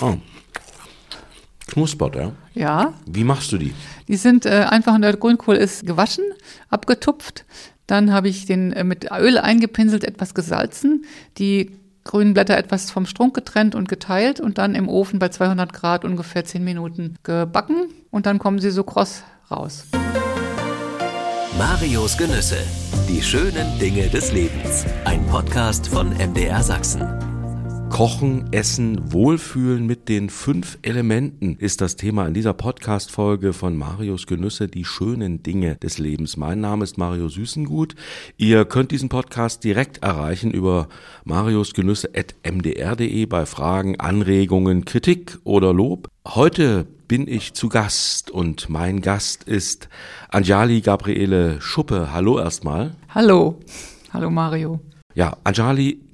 Oh. Knuspert, ja? Ja. Wie machst du die? Die sind äh, einfach, der Grünkohl ist gewaschen, abgetupft. Dann habe ich den äh, mit Öl eingepinselt, etwas gesalzen, die grünen Blätter etwas vom Strunk getrennt und geteilt und dann im Ofen bei 200 Grad ungefähr 10 Minuten gebacken und dann kommen sie so kross raus. Marios Genüsse. Die schönen Dinge des Lebens. Ein Podcast von MDR Sachsen. Kochen, Essen, Wohlfühlen mit den fünf Elementen ist das Thema in dieser Podcast-Folge von Marios Genüsse, die schönen Dinge des Lebens. Mein Name ist Mario Süßengut. Ihr könnt diesen Podcast direkt erreichen über mariosgenüsse.mdr.de bei Fragen, Anregungen, Kritik oder Lob. Heute bin ich zu Gast und mein Gast ist Anjali Gabriele Schuppe. Hallo erstmal. Hallo. Hallo Mario. Ja, Anjali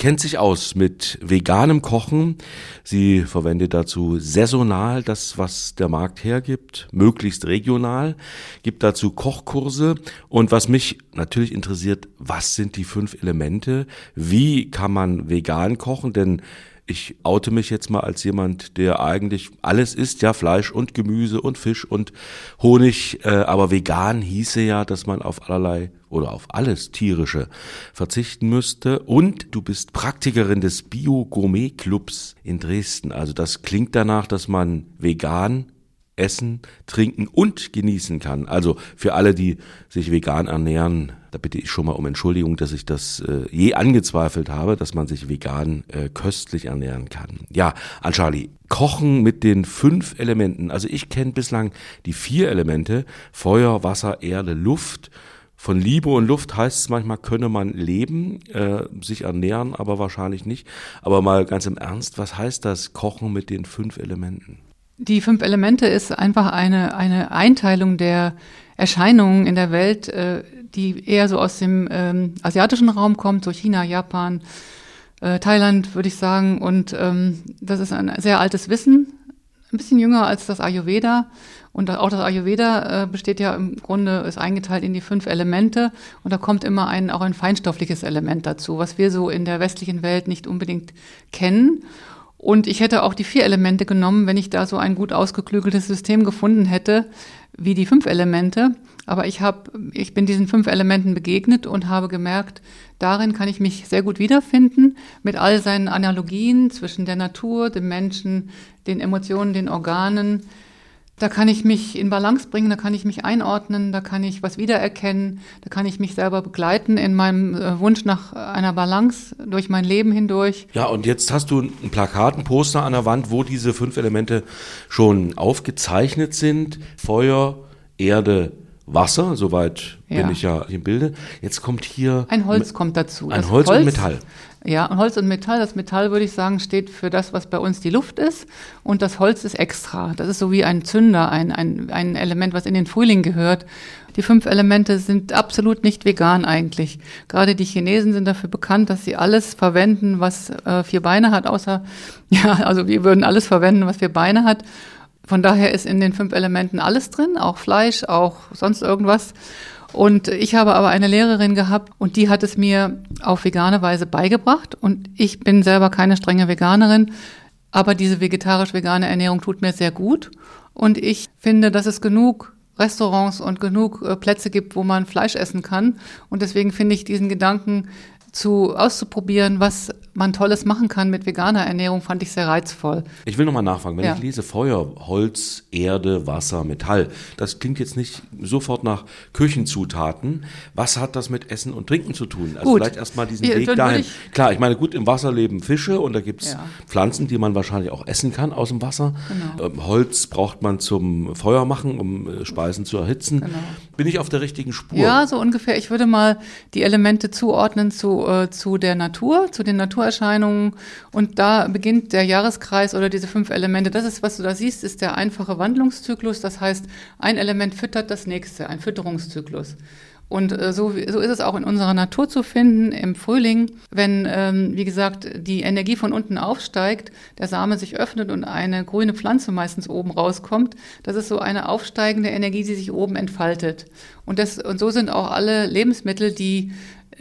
kennt sich aus mit veganem Kochen. Sie verwendet dazu saisonal das, was der Markt hergibt, möglichst regional, gibt dazu Kochkurse. Und was mich natürlich interessiert, was sind die fünf Elemente? Wie kann man vegan kochen? Denn ich oute mich jetzt mal als jemand, der eigentlich alles isst, ja, Fleisch und Gemüse und Fisch und Honig, äh, aber vegan hieße ja, dass man auf allerlei oder auf alles tierische verzichten müsste und du bist Praktikerin des Bio-Gourmet-Clubs in Dresden. Also das klingt danach, dass man vegan essen, trinken und genießen kann. Also für alle, die sich vegan ernähren, da bitte ich schon mal um Entschuldigung, dass ich das äh, je angezweifelt habe, dass man sich vegan äh, köstlich ernähren kann. Ja, an Charlie, Kochen mit den fünf Elementen. Also ich kenne bislang die vier Elemente, Feuer, Wasser, Erde, Luft. Von Liebe und Luft heißt es manchmal, könne man leben, äh, sich ernähren, aber wahrscheinlich nicht. Aber mal ganz im Ernst, was heißt das Kochen mit den fünf Elementen? Die fünf Elemente ist einfach eine, eine Einteilung der Erscheinungen in der Welt, äh, die eher so aus dem ähm, asiatischen Raum kommt, so China, Japan, äh, Thailand, würde ich sagen. Und ähm, das ist ein sehr altes Wissen, ein bisschen jünger als das Ayurveda. Und auch das Ayurveda äh, besteht ja im Grunde, ist eingeteilt in die fünf Elemente. Und da kommt immer ein, auch ein feinstoffliches Element dazu, was wir so in der westlichen Welt nicht unbedingt kennen. Und ich hätte auch die vier Elemente genommen, wenn ich da so ein gut ausgeklügeltes System gefunden hätte, wie die fünf Elemente. Aber ich habe, ich bin diesen fünf Elementen begegnet und habe gemerkt, darin kann ich mich sehr gut wiederfinden, mit all seinen Analogien zwischen der Natur, dem Menschen, den Emotionen, den Organen, da kann ich mich in Balance bringen, da kann ich mich einordnen, da kann ich was wiedererkennen, da kann ich mich selber begleiten in meinem äh, Wunsch nach einer Balance durch mein Leben hindurch. Ja, und jetzt hast du ein Plakat, ein Poster an der Wand, wo diese fünf Elemente schon aufgezeichnet sind. Feuer, Erde, Wasser, soweit ja. bin ich ja im Bilde. Jetzt kommt hier. Ein Holz kommt dazu. Ein Holz, Holz, und Metall. Ja, Holz und Metall. Das Metall, würde ich sagen, steht für das, was bei uns die Luft ist. Und das Holz ist extra. Das ist so wie ein Zünder, ein, ein, ein Element, was in den Frühling gehört. Die fünf Elemente sind absolut nicht vegan eigentlich. Gerade die Chinesen sind dafür bekannt, dass sie alles verwenden, was äh, vier Beine hat, außer, ja, also wir würden alles verwenden, was vier Beine hat. Von daher ist in den fünf Elementen alles drin, auch Fleisch, auch sonst irgendwas. Und ich habe aber eine Lehrerin gehabt und die hat es mir auf vegane Weise beigebracht. Und ich bin selber keine strenge Veganerin, aber diese vegetarisch-vegane Ernährung tut mir sehr gut. Und ich finde, dass es genug Restaurants und genug äh, Plätze gibt, wo man Fleisch essen kann. Und deswegen finde ich diesen Gedanken zu auszuprobieren, was man Tolles machen kann mit veganer Ernährung, fand ich sehr reizvoll. Ich will nochmal nachfragen, wenn ja. ich lese Feuer, Holz, Erde, Wasser, Metall, das klingt jetzt nicht sofort nach Küchenzutaten. Was hat das mit Essen und Trinken zu tun? Also gut. vielleicht erstmal diesen ja, Weg dahin. Klar, ich meine, gut, im Wasser leben Fische und da gibt's ja. Pflanzen, die man wahrscheinlich auch essen kann aus dem Wasser. Genau. Ähm, Holz braucht man zum Feuer machen, um äh, Speisen zu erhitzen. Genau. Bin ich auf der richtigen Spur? Ja, so ungefähr. Ich würde mal die Elemente zuordnen zu, äh, zu der Natur, zu den Natur Naturerscheinungen und da beginnt der Jahreskreis oder diese fünf Elemente. Das ist, was du da siehst, ist der einfache Wandlungszyklus. Das heißt, ein Element füttert das nächste, ein Fütterungszyklus. Und äh, so, so ist es auch in unserer Natur zu finden im Frühling, wenn, ähm, wie gesagt, die Energie von unten aufsteigt, der Same sich öffnet und eine grüne Pflanze meistens oben rauskommt. Das ist so eine aufsteigende Energie, die sich oben entfaltet. Und, das, und so sind auch alle Lebensmittel, die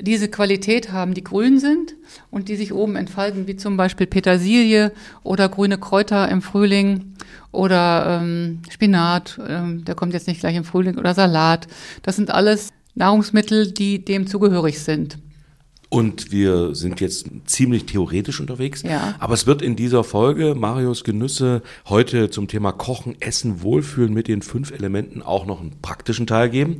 diese Qualität haben, die grün sind und die sich oben entfalten, wie zum Beispiel Petersilie oder grüne Kräuter im Frühling oder ähm, Spinat, ähm, der kommt jetzt nicht gleich im Frühling, oder Salat. Das sind alles Nahrungsmittel, die dem zugehörig sind. Und wir sind jetzt ziemlich theoretisch unterwegs. Ja. Aber es wird in dieser Folge Marius Genüsse heute zum Thema Kochen, Essen, Wohlfühlen mit den fünf Elementen auch noch einen praktischen Teil geben.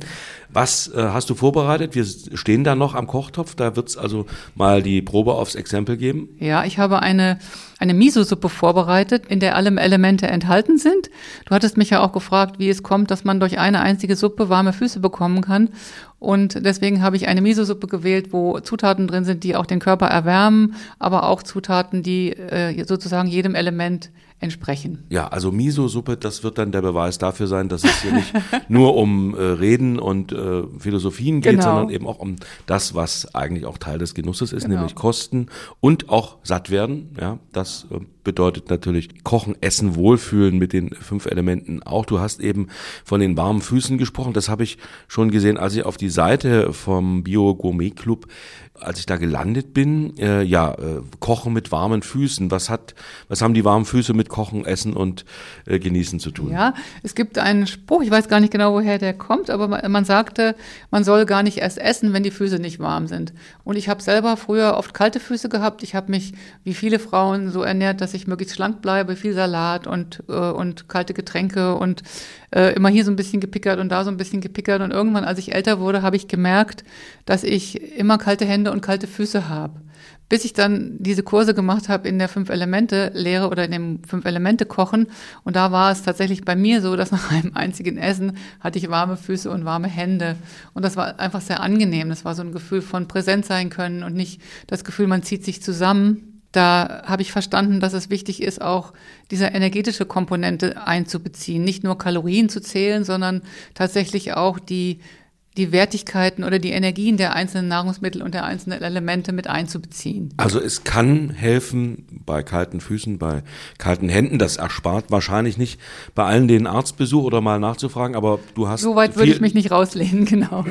Was äh, hast du vorbereitet? Wir stehen da noch am Kochtopf. Da wird es also mal die Probe aufs Exempel geben. Ja, ich habe eine, eine Miso-Suppe vorbereitet, in der alle Elemente enthalten sind. Du hattest mich ja auch gefragt, wie es kommt, dass man durch eine einzige Suppe warme Füße bekommen kann. Und deswegen habe ich eine Miso-Suppe gewählt, wo Zutaten drin sind, die auch den Körper erwärmen, aber auch Zutaten, die äh, sozusagen jedem Element entsprechen. Ja, also Miso-Suppe, das wird dann der Beweis dafür sein, dass es hier nicht nur um äh, Reden und äh, Philosophien geht, Genau. sondern eben auch um das, was eigentlich auch Teil des Genusses ist, Genau. nämlich Kosten und auch satt werden. Ja, das äh, bedeutet natürlich Kochen, Essen, Wohlfühlen mit den fünf Elementen auch. Du hast eben von den warmen Füßen gesprochen. Das habe ich schon gesehen, als ich auf die Seite vom Bio Gourmet Club als ich da gelandet bin, äh, ja, äh, Kochen mit warmen Füßen. Was hat, was haben die warmen Füße mit Kochen, Essen und äh, Genießen zu tun? Ja, es gibt einen Spruch, ich weiß gar nicht genau, woher der kommt, aber man, man sagte, man soll gar nicht erst essen, wenn die Füße nicht warm sind. Und ich habe selber früher oft kalte Füße gehabt. Ich habe mich, wie viele Frauen, so ernährt, dass ich möglichst schlank bleibe, viel Salat und, äh, und kalte Getränke und äh, immer hier so ein bisschen gepickert und da so ein bisschen gepickert. Und irgendwann, als ich älter wurde, habe ich gemerkt, dass ich immer kalte Hände und kalte Füße habe. Bis ich dann diese Kurse gemacht habe in der Fünf-Elemente-Lehre oder in dem Fünf-Elemente-Kochen. Und da war es tatsächlich bei mir so, dass nach einem einzigen Essen hatte ich warme Füße und warme Hände. Und das war einfach sehr angenehm. Das war so ein Gefühl von präsent sein können und nicht das Gefühl, man zieht sich zusammen. Da habe ich verstanden, dass es wichtig ist, auch diese energetische Komponente einzubeziehen. Nicht nur Kalorien zu zählen, sondern tatsächlich auch die die Wertigkeiten oder die Energien der einzelnen Nahrungsmittel und der einzelnen Elemente mit einzubeziehen. Also es kann helfen bei kalten Füßen, bei kalten Händen. Das erspart wahrscheinlich nicht bei allen den Arztbesuch oder mal nachzufragen, aber du hast So weit würde ich mich nicht rauslehnen, genau.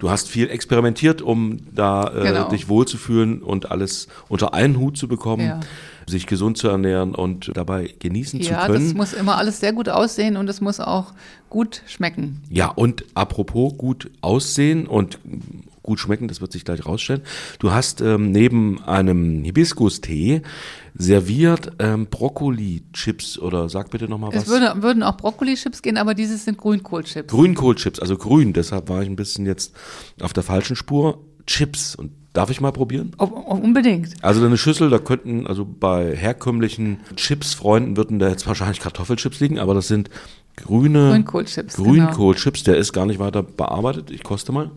du hast viel experimentiert, um da äh, Genau. dich wohlzufühlen und alles unter einen Hut zu bekommen, Ja. Sich gesund zu ernähren und dabei genießen zu Ja, können. das muss immer alles sehr gut aussehen und es muss auch gut schmecken. Ja, und apropos gut aussehen und gut schmecken, das wird sich gleich rausstellen. Du hast ähm, neben einem Hibiskus-Tee serviert ähm, Brokkoli-Chips oder sag bitte nochmal was. Es würde, würden auch Brokkoli-Chips gehen, aber dieses sind Grünkohlchips. Grünkohlchips, also grün, deshalb war ich ein bisschen jetzt auf der falschen Spur. Chips. Und darf ich mal probieren? Oh, oh, unbedingt. Also eine Schüssel, da könnten, also bei herkömmlichen Chips-Freunden würden da jetzt wahrscheinlich Kartoffelchips liegen, aber das sind grüne Grünkohlchips, genau. Grünkohlchips, der ist gar nicht weiter bearbeitet. Ich koste mal.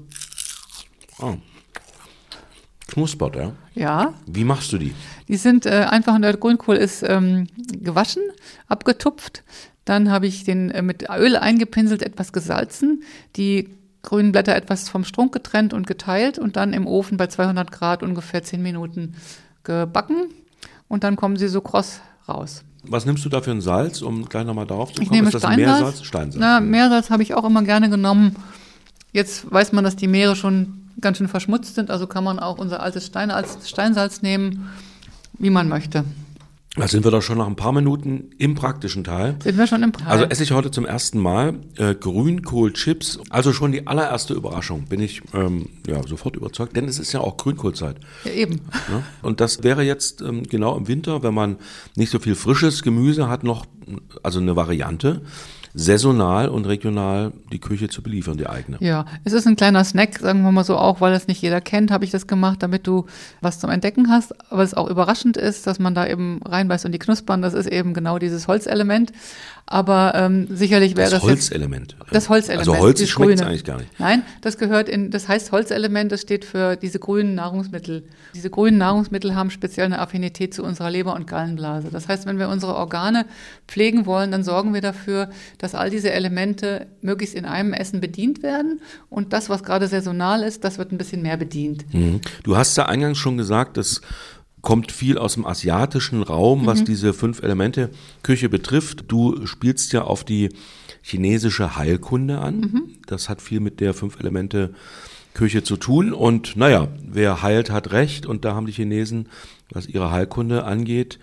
Ah. Knuspert, ja. Ja, Wie machst du die? die sind äh, einfach, der Grünkohl ist ähm, gewaschen, abgetupft. Dann habe ich den äh, mit Öl eingepinselt, etwas gesalzen, die grünen Blätter etwas vom Strunk getrennt und geteilt und dann im Ofen bei 200 Grad ungefähr 10 Minuten gebacken. Und dann kommen sie so kross raus. Was nimmst du da für ein Salz, um gleich nochmal darauf zu Ich kommen? nehme ist das Steinsalz. Meersalz? Steinsalz. Na, Meersalz habe ich auch immer gerne genommen. Jetzt weiß man, dass die Meere schon ganz schön verschmutzt sind, also kann man auch unser altes Stein als Steinsalz nehmen, wie man möchte. Da sind wir doch schon nach ein paar Minuten im praktischen Teil. Sind wir schon im Teil? Also esse ich heute zum ersten Mal äh, Grünkohlchips. Also schon die allererste Überraschung. Bin ich ähm, ja sofort überzeugt, denn es ist ja auch Grünkohlzeit. ja, eben. Ne? Und das wäre jetzt ähm, genau im Winter, wenn man nicht so viel frisches Gemüse hat, noch also eine Variante, saisonal und regional die Küche zu beliefern, die eigene. Ja, es ist ein kleiner Snack, sagen wir mal so auch, weil das nicht jeder kennt, habe ich das gemacht, damit du was zum Entdecken hast. Aber es auch überraschend ist, dass man da eben reinbeißt und die knuspern, das ist eben genau dieses Holzelement. Aber ähm, sicherlich wäre Das das, jetzt Holzelement. Das Holzelement. Also Holz schmeckt Grüne. eigentlich gar nicht. Nein, das gehört in, das heißt Holzelement, das steht für diese grünen Nahrungsmittel. Diese grünen Nahrungsmittel haben speziell eine Affinität zu unserer Leber- und Gallenblase. Das heißt, wenn wir unsere Organe pflegen wollen, dann sorgen wir dafür, dass all diese Elemente möglichst in einem Essen bedient werden. Und das, was gerade saisonal ist, das wird ein bisschen mehr bedient. Mhm. Du hast ja eingangs schon gesagt, es kommt viel aus dem asiatischen Raum, Mhm. was diese fünf Elemente Küche betrifft. Du spielst ja auf die chinesische Heilkunde an. Mhm. Das hat viel mit der fünf Elemente Küche zu tun. Und naja, wer heilt, hat recht. Und da haben die Chinesen, was ihre Heilkunde angeht,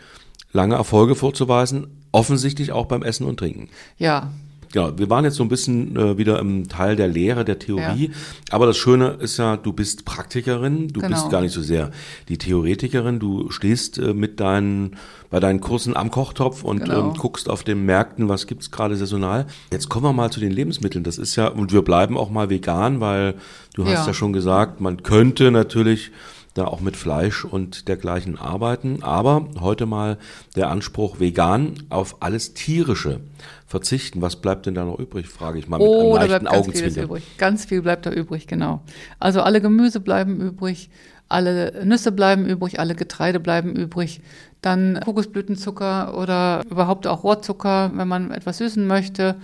lange Erfolge vorzuweisen. Offensichtlich auch beim Essen und Trinken. Ja, Genau, wir waren jetzt so ein bisschen äh, wieder im Teil der Lehre, der Theorie. Aber das Schöne ist ja, du bist Praktikerin, du Genau. bist gar nicht so sehr die Theoretikerin. Du stehst äh, mit deinen, bei deinen Kursen am Kochtopf und Genau. ähm, guckst auf den Märkten, was gibt's gerade saisonal. Jetzt kommen wir mal zu den Lebensmitteln. Das ist ja, und wir bleiben auch mal vegan, weil du hast Ja. ja schon gesagt, man könnte natürlich da auch mit Fleisch und dergleichen arbeiten. Aber heute mal der Anspruch vegan auf alles Tierische verzichten. Was bleibt denn da noch übrig, frage ich mal mit Oh, einem bleibt leichten Augenzwinkern. übrig. Ganz viel bleibt da übrig, genau. Also alle Gemüse bleiben übrig, alle Nüsse bleiben übrig, alle Getreide bleiben übrig. Dann Kokosblütenzucker oder überhaupt auch Rohrzucker, wenn man etwas süßen möchte.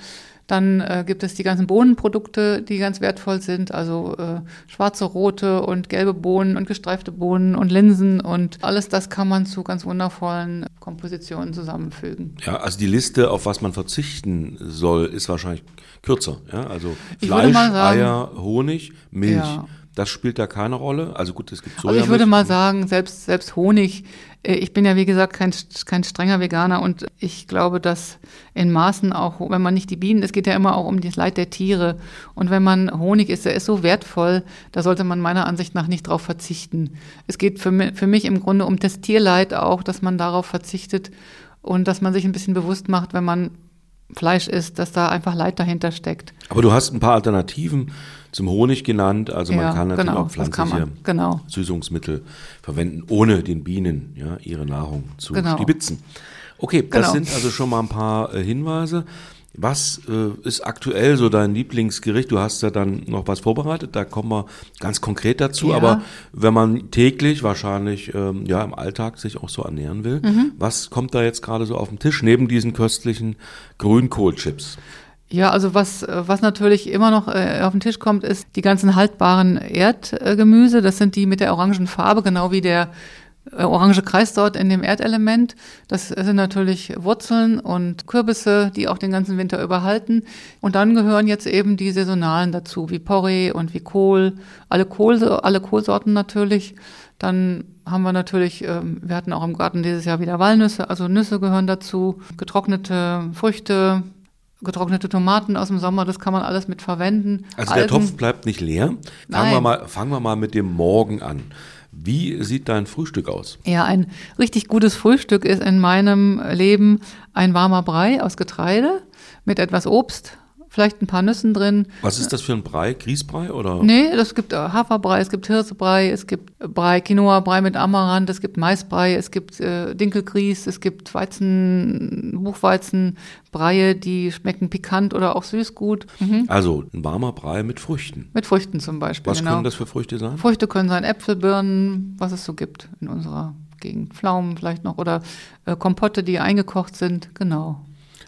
Dann äh, gibt es die ganzen Bohnenprodukte, die ganz wertvoll sind, also äh, schwarze, rote und gelbe Bohnen und gestreifte Bohnen und Linsen und alles das kann man zu ganz wundervollen Kompositionen zusammenfügen. Ja, also die Liste, auf was man verzichten soll, ist wahrscheinlich kürzer. Ja, also Fleisch, sagen- Eier, Honig, Milch. Ja. Das spielt da keine Rolle. Also gut, es gibt Also ich würde Sojamilch. mal sagen, selbst, selbst Honig, äh, ich bin ja wie gesagt kein, kein strenger Veganer und ich glaube, dass in Maßen auch, wenn man nicht die Bienen, es geht ja immer auch um das Leid der Tiere und wenn man Honig isst, der ist so wertvoll, da sollte man meiner Ansicht nach nicht drauf verzichten. Es geht für mich, für mich im Grunde um das Tierleid auch, dass man darauf verzichtet und dass man sich ein bisschen bewusst macht, wenn man Fleisch isst, dass da einfach Leid dahinter steckt. Aber du hast ein paar Alternativen zum Honig genannt. Also man kann natürlich genau, auch pflanzliche genau. Süßungsmittel verwenden, ohne den Bienen ja, ihre Nahrung zu Genau. stibitzen. Okay, das Genau. sind also schon mal ein paar äh, Hinweise. Was äh, ist aktuell so dein Lieblingsgericht? Du hast ja dann noch was vorbereitet, da kommen wir ganz konkret dazu. Ja. Aber wenn man täglich wahrscheinlich ähm, ja im Alltag sich auch so ernähren will, Mhm. was kommt da jetzt gerade so auf den Tisch neben diesen köstlichen Grünkohlchips? Ja, also was, äh, was natürlich immer noch äh, auf den Tisch kommt, ist die ganzen haltbaren Erdgemüse. Das sind die mit der orangen Farbe, genau wie der orange Kreis dort in dem Erdelement. Das sind natürlich Wurzeln und Kürbisse, die auch den ganzen Winter überhalten. Und dann gehören jetzt eben die saisonalen dazu, wie Porree und wie Kohl, alle, Kohl, alle Kohlsorten natürlich. Dann haben wir natürlich, ähm, wir hatten auch im Garten dieses Jahr wieder Walnüsse, also Nüsse gehören dazu, getrocknete Früchte, getrocknete Tomaten aus dem Sommer, das kann man alles mit verwenden. Also der Algen- Topf bleibt nicht leer. Fangen wir, Nein. mal, fangen wir mal mit dem Morgen an. Wie sieht dein Frühstück aus? Ja, ein richtig gutes Frühstück ist in meinem Leben ein warmer Brei aus Getreide mit etwas Obst, vielleicht ein paar Nüssen drin. Was ist das für ein Brei? Grießbrei oder? Nee, es gibt äh, Haferbrei, es gibt Hirsebrei, es gibt Brei, Quinoa-Brei mit Amaranth, es gibt Maisbrei, es gibt äh, Dinkelgrieß, es gibt Weizen, Buchweizenbreie, die schmecken pikant oder auch süß gut. Mhm. Also ein warmer Brei mit Früchten. Mit Früchten zum Beispiel. Was genau. können das für Früchte sein? Früchte können sein Äpfel, Birnen, was es so gibt in unserer Gegend. Pflaumen vielleicht noch oder äh, Kompotte, die eingekocht sind, genau.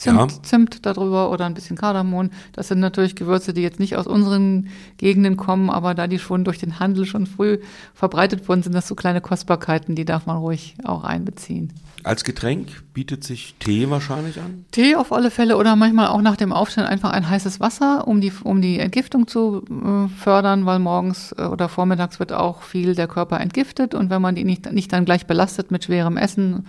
Zimt, Ja. Zimt darüber oder ein bisschen Kardamom. Das sind natürlich Gewürze, die jetzt nicht aus unseren Gegenden kommen, aber da die schon durch den Handel schon früh verbreitet wurden, sind das so kleine Kostbarkeiten, die darf man ruhig auch einbeziehen. Als Getränk bietet sich Tee wahrscheinlich an. Tee auf alle Fälle oder manchmal auch nach dem Aufstehen einfach ein heißes Wasser, um die, um die Entgiftung zu äh, fördern, weil morgens äh, oder vormittags wird auch viel der Körper entgiftet und wenn man die nicht, nicht dann gleich belastet mit schwerem Essen,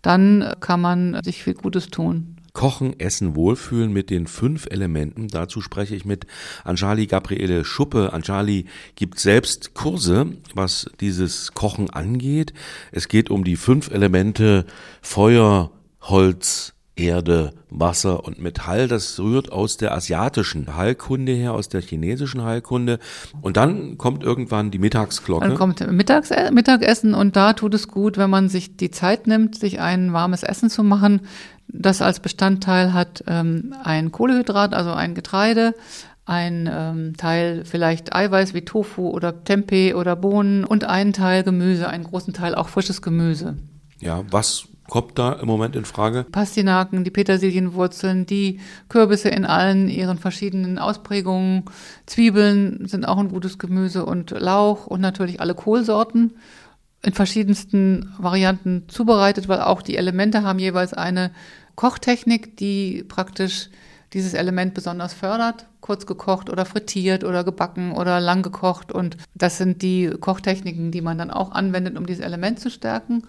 dann kann man sich viel Gutes tun. Kochen, Essen, Wohlfühlen mit den fünf Elementen. Dazu spreche ich mit Anjali Gabriele Schuppe. Anjali gibt selbst Kurse, was dieses Kochen angeht. Es geht um die fünf Elemente Feuer, Holz, Erde, Wasser und Metall. Das rührt aus der asiatischen Heilkunde her, aus der chinesischen Heilkunde. Und dann kommt irgendwann die Mittagsglocke. Dann kommt Mittags Mittagessen und da tut es gut, wenn man sich die Zeit nimmt, sich ein warmes Essen zu machen. Das als Bestandteil hat ähm, ein Kohlehydrat, also ein Getreide, ein ähm, Teil vielleicht Eiweiß wie Tofu oder Tempeh oder Bohnen und einen Teil Gemüse, einen großen Teil auch frisches Gemüse. Ja, was kommt da im Moment in Frage? Pastinaken, die Petersilienwurzeln, die Kürbisse in allen ihren verschiedenen Ausprägungen, Zwiebeln sind auch ein gutes Gemüse und Lauch und natürlich alle Kohlsorten in verschiedensten Varianten zubereitet, weil auch die Elemente haben jeweils eine Kochtechnik, die praktisch dieses Element besonders fördert, kurz gekocht oder frittiert oder gebacken oder lang gekocht. Und das sind die Kochtechniken, die man dann auch anwendet, um dieses Element zu stärken.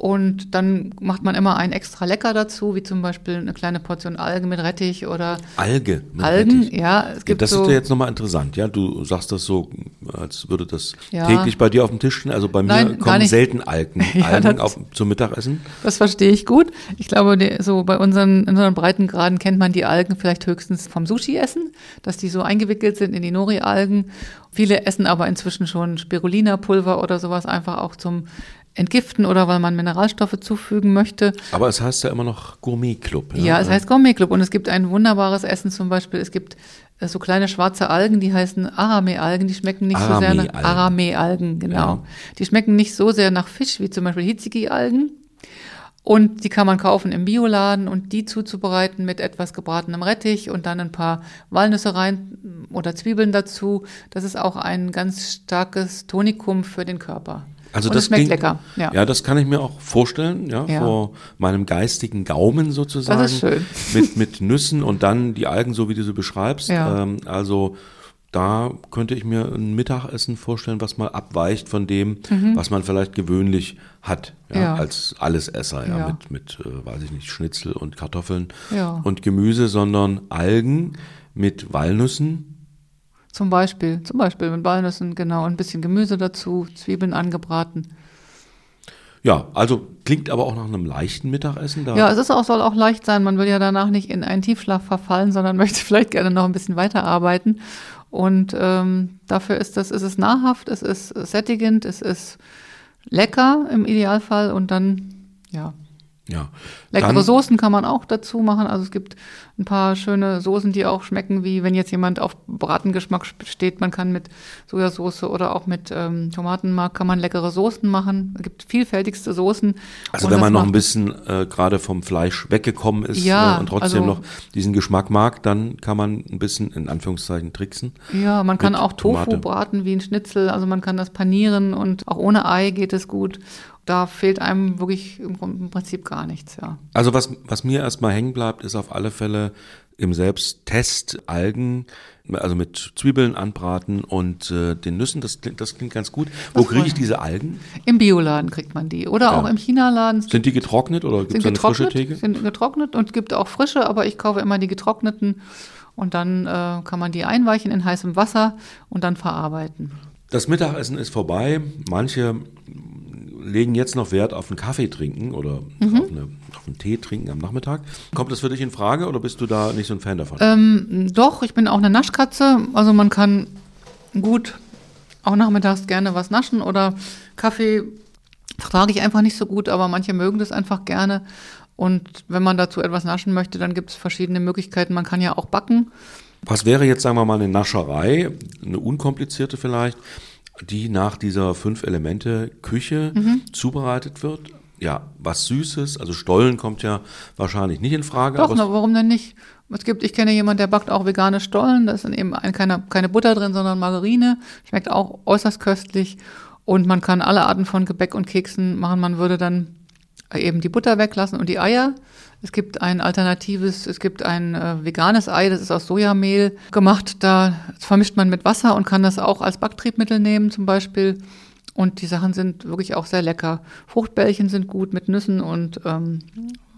Und dann macht man immer ein extra Lecker dazu, wie zum Beispiel eine kleine Portion Algen mit Rettich oder Alge mit Algen. Rettich. Ja, es Ja, gibt das so, ist ja jetzt nochmal interessant, ja. Du sagst das so, als würde das Ja. täglich bei dir auf dem Tisch stehen. Also bei mir Nein, kommen selten Algen, Ja, Algen das- auf, zum Mittagessen. das verstehe ich gut. Ich glaube, so bei unseren, in unseren Breitengraden kennt man die Algen vielleicht höchstens vom Sushi-Essen, dass die so eingewickelt sind in die Nori-Algen. Viele essen aber inzwischen schon Spirulina-Pulver oder sowas einfach auch zum Entgiften oder weil man Mineralstoffe zufügen möchte. Aber es heißt ja immer noch Gourmet-Club. Ja, es heißt Gourmet Club und es gibt ein wunderbares Essen zum Beispiel. Es gibt äh, so kleine schwarze Algen, die heißen Arame-Algen, die schmecken nicht so sehr nach Arame-Algen. Arame-Algen, genau. Ja. Die schmecken nicht so sehr nach Fisch wie zum Beispiel Hitziki-Algen. Und die kann man kaufen im Bioladen und die zuzubereiten mit etwas gebratenem Rettich und dann ein paar Walnüsse rein oder Zwiebeln dazu. Das ist auch ein ganz starkes Tonikum für den Körper. Also und das schmeckt klingt- lecker. Ja. Ja, das kann ich mir auch vorstellen, ja, Ja. vor meinem geistigen Gaumen sozusagen. Das ist schön. Mit, mit Nüssen und dann die Algen, so wie du sie beschreibst. Ja. Ähm, also da könnte ich mir ein Mittagessen vorstellen, was mal abweicht von dem, was man vielleicht gewöhnlich hat, ja, Mhm. Ja. als Allesesser, ja, Ja. mit, mit äh, weiß ich nicht, Schnitzel und Kartoffeln und Gemüse, sondern Algen mit Walnüssen. Zum Beispiel, zum Beispiel mit Walnüssen, genau, ein bisschen Gemüse dazu, Zwiebeln angebraten. Ja, also klingt aber auch nach einem leichten Mittagessen. Da Ja, es ist auch, soll auch leicht sein. Man will ja danach nicht in einen Tiefschlaf verfallen, sondern möchte vielleicht gerne noch ein bisschen weiterarbeiten. Und ähm, dafür ist das, ist es nahrhaft, es ist sättigend, es ist lecker im Idealfall und dann, ja. Ja. Leckere Dann- Soßen kann man auch dazu machen. Also es gibt ein paar schöne Soßen, die auch schmecken, wie wenn jetzt jemand auf Bratengeschmack steht. Man kann mit Sojasauce oder auch mit ähm, Tomatenmark kann man leckere Soßen machen. Es gibt vielfältigste Soßen. Also wenn man noch ein bisschen äh, gerade vom Fleisch weggekommen ist Ja, äh, und trotzdem also- noch diesen Geschmack mag, dann kann man ein bisschen in Anführungszeichen tricksen. Ja, man kann auch Tofu Tomate. braten wie ein Schnitzel, also man kann das panieren und auch ohne Ei geht es gut. Da fehlt einem wirklich im, Prinzip gar nichts, ja. Also was, was mir erstmal hängen bleibt, ist auf alle Fälle im Selbsttest Algen, also mit Zwiebeln anbraten und äh, den Nüssen, das klingt, das klingt ganz gut. Wo kriege ich diese Algen? Im Bioladen kriegt man die oder auch im China-Laden. Sind die getrocknet oder gibt es eine frische Theke? sind getrocknet und gibt auch frische, aber ich kaufe immer die getrockneten und dann äh, kann man die einweichen in heißem Wasser und dann verarbeiten. Das Mittagessen ist vorbei. Manche legen jetzt noch Wert auf einen Kaffee trinken oder Mhm. auf, eine, auf einen Tee trinken am Nachmittag. Kommt das für dich in Frage oder bist du da nicht so ein Fan davon? Ähm, doch, ich bin auch eine Naschkatze. Also man kann gut auch nachmittags gerne was naschen oder Kaffee vertrage ich einfach nicht so gut, aber manche mögen das einfach gerne. Und wenn man dazu etwas naschen möchte, dann gibt es verschiedene Möglichkeiten. Man kann ja auch backen. Was wäre jetzt, sagen wir mal, eine Nascherei, eine unkomplizierte vielleicht, die nach dieser Fünf-Elemente-Küche Mhm. zubereitet wird? Ja, was Süßes, also Stollen kommt ja wahrscheinlich nicht in Frage. Doch, aber na, warum denn nicht? Es gibt, ich kenne jemanden, der backt auch vegane Stollen. Da ist dann eben ein, keine, keine Butter drin, sondern Margarine. Schmeckt auch äußerst köstlich. Und man kann alle Arten von Gebäck und Keksen machen. Man würde dann eben die Butter weglassen und die Eier. Es gibt ein alternatives, es gibt ein äh, veganes Ei, das ist aus Sojamehl gemacht. Da vermischt man mit Wasser und kann das auch als Backtriebmittel nehmen zum Beispiel. Und die Sachen sind wirklich auch sehr lecker. Fruchtbällchen sind gut mit Nüssen und ähm,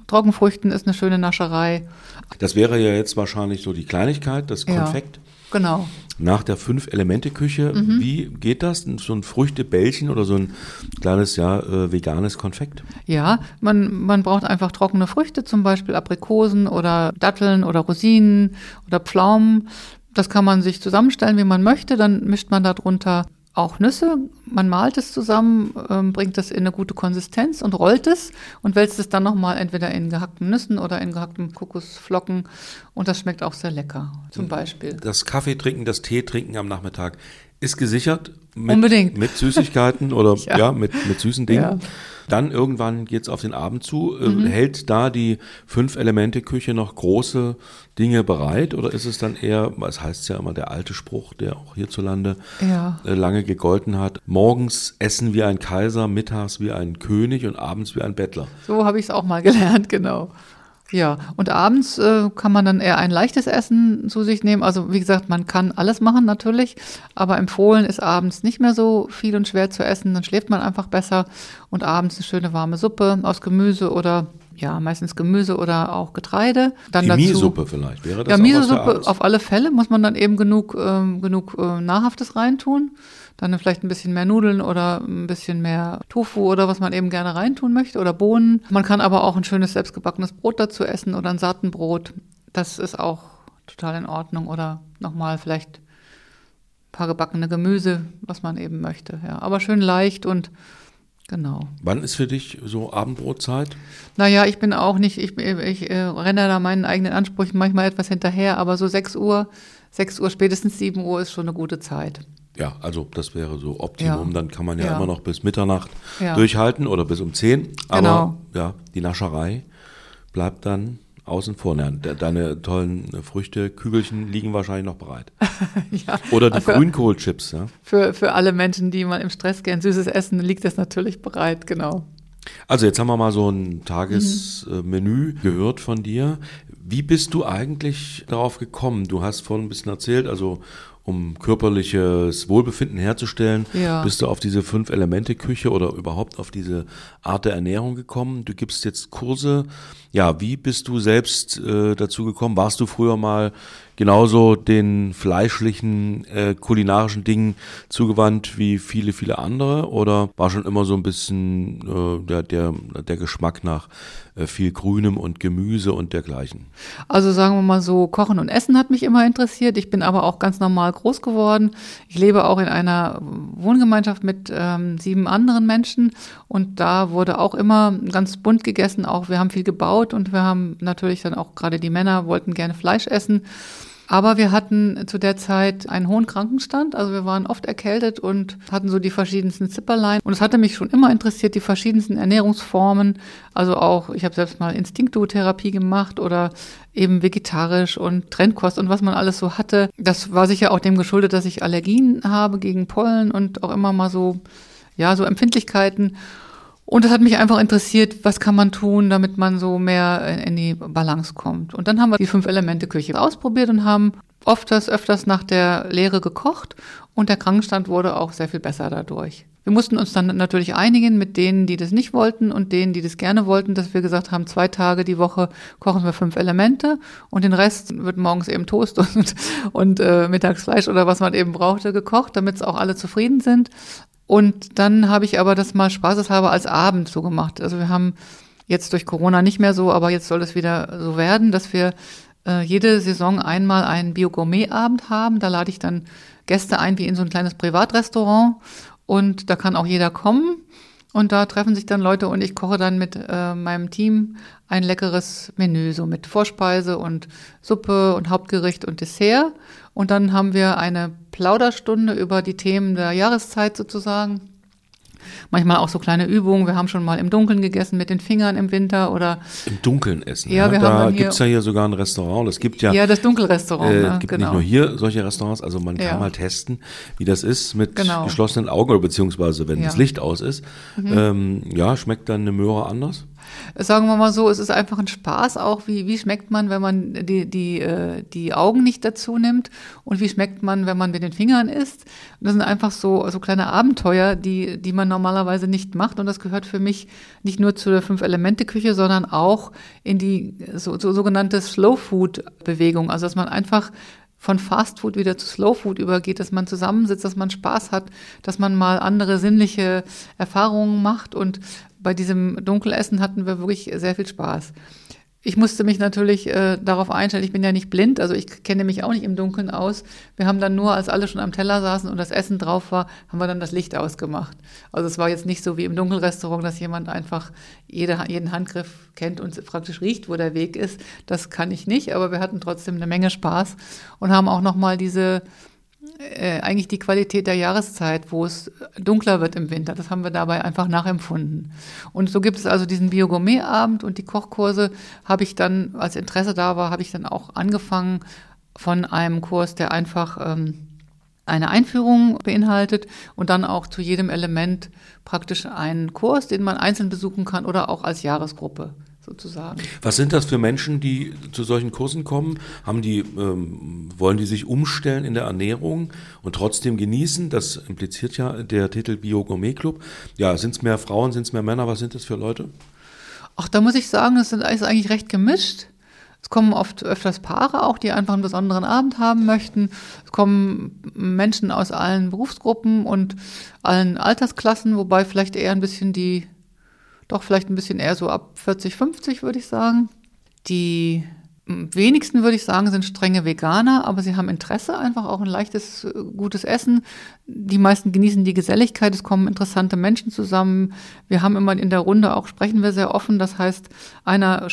Trockenfrüchten ist eine schöne Nascherei. das wäre ja jetzt wahrscheinlich so die Kleinigkeit, das Ja. Genau. Nach der Fünf-Elemente-Küche, Mhm. wie geht das? So ein Früchtebällchen oder so ein kleines, ja, äh, veganes Konfekt? Ja, man, man braucht einfach trockene Früchte, zum Beispiel Aprikosen oder Datteln oder Rosinen oder Pflaumen. Das kann man sich zusammenstellen, wie man möchte. Dann mischt man darunter auch Nüsse. Man malt es zusammen, ähm, bringt das in eine gute Konsistenz und rollt es und wälzt es dann nochmal entweder in gehackten Nüssen oder in gehackten Kokosflocken. Und das schmeckt auch sehr lecker, zum Beispiel. Das Kaffee trinken, das Tee trinken am Nachmittag ist gesichert mit, Unbedingt. mit Süßigkeiten oder ja. Ja. mit, mit süßen Dingen. Ja. Dann irgendwann geht's auf den Abend zu. Äh, Hält da die Fünf-Elemente-Küche noch große Dinge bereit oder ist es dann eher, es heißt ja immer der alte Spruch, der auch hierzulande Ja. äh, lange gegolten hat, morgens essen wie ein Kaiser, mittags wie ein König und abends wie ein Bettler. So habe ich es auch mal gelernt, genau. Ja, und abends äh, kann man dann eher ein leichtes Essen zu sich nehmen. Also wie gesagt, man kann alles machen natürlich, aber empfohlen ist abends nicht mehr so viel und schwer zu essen. Dann schläft man einfach besser und abends eine schöne warme Suppe aus Gemüse oder ja, meistens Gemüse oder auch Getreide. Dann Die dazu, Miso-Suppe vielleicht, wäre das ja, abends? auf alle Fälle muss man dann eben genug, ähm, genug äh, Nahrhaftes reintun. Dann vielleicht ein bisschen mehr Nudeln oder ein bisschen mehr Tofu oder was man eben gerne reintun möchte oder Bohnen. Man kann aber auch ein schönes selbstgebackenes Brot dazu essen oder ein Saatenbrot. Das ist auch total in Ordnung. Oder nochmal vielleicht ein paar gebackene Gemüse, was man eben möchte. Ja, aber schön leicht und genau. Wann ist für dich so Abendbrotzeit? Naja, ich bin auch nicht, ich, ich äh, renne da meinen eigenen Ansprüchen manchmal etwas hinterher, aber so 6 Uhr, 6 Uhr, spätestens 7 Uhr ist schon eine gute Zeit. Ja, also das wäre so Optimum. Ja. Dann kann man ja, Ja. immer noch bis Mitternacht Ja. durchhalten oder bis um 10. Aber Genau. ja, die Nascherei bleibt dann außen vor. Deine tollen Früchte, Kügelchen liegen wahrscheinlich noch bereit. ja. Oder die Grünkohlchips, ja. Für, für alle Menschen, die mal im Stress gern Süßes essen, liegt das natürlich bereit, genau. Also jetzt haben wir mal so ein Tagesmenü gehört von dir. Wie bist du eigentlich darauf gekommen? Du hast vorhin ein bisschen erzählt, also um körperliches Wohlbefinden herzustellen, Ja. bist du auf diese Fünf-Elemente-Küche oder überhaupt auf diese Art der Ernährung gekommen. Du gibst jetzt Kurse. Ja, wie bist du selbst äh, dazu gekommen? Warst du früher mal genauso den fleischlichen äh, kulinarischen Dingen zugewandt wie viele, viele andere? Oder war schon immer so ein bisschen äh, der, der, der Geschmack nach viel Grünem und Gemüse und dergleichen? Also sagen wir mal so, Kochen und Essen hat mich immer interessiert. Ich bin aber auch ganz normal groß geworden. Ich lebe auch in einer Wohngemeinschaft mit ähm, sieben anderen Menschen und da wurde auch immer ganz bunt gegessen. Auch wir haben viel gebaut und wir haben natürlich dann auch gerade die Männer wollten gerne Fleisch essen. Aber wir hatten zu der Zeit einen hohen Krankenstand, also wir waren oft erkältet und hatten so die verschiedensten Zipperlein. Und es hatte mich schon immer interessiert, die verschiedensten Ernährungsformen. Also auch, ich habe selbst mal Instinktotherapie gemacht oder eben vegetarisch und Trendkost und was man alles so hatte. Das war sicher auch dem geschuldet, dass ich Allergien habe gegen Pollen und auch immer mal so, ja, so Empfindlichkeiten. Und das hat mich einfach interessiert, was kann man tun, damit man so mehr in die Balance kommt. Und dann haben wir die Fünf-Elemente-Küche ausprobiert und haben öfters, öfters nach der Lehre gekocht und der Krankenstand wurde auch sehr viel besser dadurch. Wir mussten uns dann natürlich einigen mit denen, die das nicht wollten und denen, die das gerne wollten, dass wir gesagt haben, zwei Tage die Woche kochen wir fünf Elemente und den Rest wird morgens eben Toast und, und äh, mittags Fleisch oder was man eben brauchte gekocht, damit es auch alle zufrieden sind. Und dann habe ich aber das mal spaßeshalber als Abend so gemacht. Also wir haben jetzt durch Corona nicht mehr so, aber jetzt soll es wieder so werden, dass wir äh, jede Saison einmal einen Bio-Gourmet-Abend haben. Da lade ich dann Gäste ein, wie in so ein kleines Privatrestaurant. Und da kann auch jeder kommen. Und da treffen sich dann Leute und ich koche dann mit äh, meinem Team ein leckeres Menü, so mit Vorspeise und Suppe und Hauptgericht und Dessert. Und dann haben wir eine Plauderstunde über die Themen der Jahreszeit sozusagen. Manchmal auch so kleine Übungen. Wir haben schon mal im Dunkeln gegessen mit den Fingern im Winter oder Im Dunkeln essen. Ja, wir haben da dann hier- gibt's ja hier sogar ein Restaurant. Es gibt ja, ja, das Dunkelrestaurant. äh, ne? gibt genau. nicht nur hier solche Restaurants, also man Ja. kann mal testen, wie das ist mit Genau. geschlossenen Augen oder beziehungsweise wenn Ja. Mhm. das Licht aus ist. Ähm, ja, schmeckt dann eine Möhre anders? Sagen wir mal so, es ist einfach ein Spaß auch, wie, wie schmeckt man, wenn man die, die, äh, die Augen nicht dazu nimmt und wie schmeckt man, wenn man mit den Fingern isst. Und das sind einfach so, so kleine Abenteuer, die, die man normalerweise nicht macht und das gehört für mich nicht nur zu der Fünf-Elemente-Küche, sondern auch in die so, so, sogenannte Slow-Food-Bewegung. Also dass man einfach von Fast Food wieder zu Slow Food übergeht, dass man zusammensitzt, dass man Spaß hat, dass man mal andere sinnliche Erfahrungen macht. Und bei diesem Dunkelessen hatten wir wirklich sehr viel Spaß. Ich musste mich natürlich äh, darauf einstellen, ich bin ja nicht blind, also ich kenne mich auch nicht im Dunkeln aus. Wir haben dann nur, als alle schon am Teller saßen und das Essen drauf war, haben wir dann das Licht ausgemacht. Also es war jetzt nicht so wie im Dunkelrestaurant, dass jemand einfach jede, jeden Handgriff kennt und praktisch riecht, wo der Weg ist. Das kann ich nicht, aber wir hatten trotzdem eine Menge Spaß und haben auch nochmal diese äh, eigentlich die Qualität der Jahreszeit, wo es dunkler wird im Winter. Das haben wir dabei einfach nachempfunden. Und so gibt es also diesen Biogourmet-Abend und die Kochkurse habe ich dann, als Interesse da war, habe ich dann auch angefangen von einem Kurs, der einfach ähm, eine Einführung beinhaltet und dann auch zu jedem Element praktisch einen Kurs, den man einzeln besuchen kann oder auch als Jahresgruppe sozusagen. Was sind das für Menschen, die zu solchen Kursen kommen? Haben die, ähm, wollen die sich umstellen in der Ernährung und trotzdem genießen? Das impliziert ja der Titel Bio Gourmet Club. Ja, sind es mehr Frauen, sind es mehr Männer? Was sind das für Leute? Ach, da muss ich sagen, das ist eigentlich recht gemischt. Es kommen oft öfters Paare auch, die einfach einen besonderen Abend haben möchten. Es kommen Menschen aus allen Berufsgruppen und allen Altersklassen, wobei vielleicht eher ein bisschen die doch vielleicht ein bisschen eher so ab 40, 50 würde ich sagen. Die wenigsten würde ich sagen, sind strenge Veganer, aber sie haben Interesse, einfach auch ein leichtes, gutes Essen. Die meisten genießen die Geselligkeit, es kommen interessante Menschen zusammen. Wir haben immer in der Runde auch, sprechen wir sehr offen, das heißt, einer,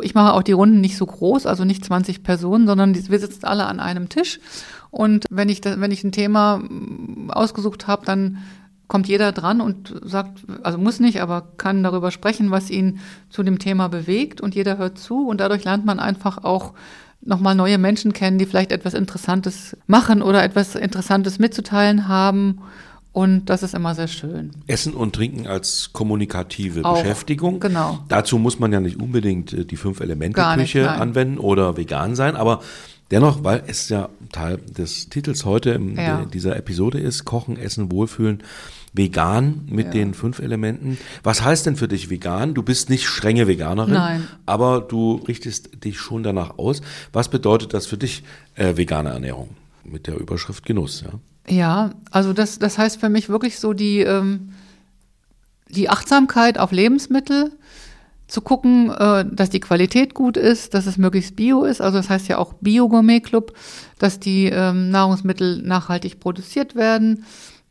ich mache auch die Runden nicht so groß, also nicht 20 Personen, sondern wir sitzen alle an einem Tisch. Und wenn ich, wenn ich ein Thema ausgesucht habe, dann kommt jeder dran und sagt, also muss nicht, aber kann darüber sprechen, was ihn zu dem Thema bewegt und jeder hört zu und dadurch lernt man einfach auch nochmal neue Menschen kennen, die vielleicht etwas Interessantes machen oder etwas Interessantes mitzuteilen haben. Und das ist immer sehr schön. Essen und Trinken als kommunikative auch, Beschäftigung. Genau. Dazu muss man ja nicht unbedingt äh, die Fünf-Elemente-Küche anwenden oder vegan sein, aber dennoch, weil es ja Teil des Titels heute in ja. dieser Episode ist, Kochen, Essen, Wohlfühlen, vegan mit ja. den fünf Elementen. Was heißt denn für dich vegan? Du bist nicht strenge Veganerin, Nein. aber du richtest dich schon danach aus. Was bedeutet das für dich, äh, vegane Ernährung? Mit der Überschrift Genuss, ja? Ja, also das, das heißt für mich wirklich so die, ähm, die Achtsamkeit auf Lebensmittel, zu gucken, äh, dass die Qualität gut ist, dass es möglichst bio ist. Also das heißt ja auch Bio-Gourmet-Club, dass die ähm, Nahrungsmittel nachhaltig produziert werden,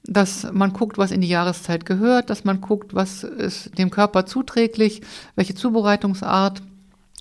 dass man guckt, was in die Jahreszeit gehört, dass man guckt, was ist dem Körper zuträglich, welche Zubereitungsart.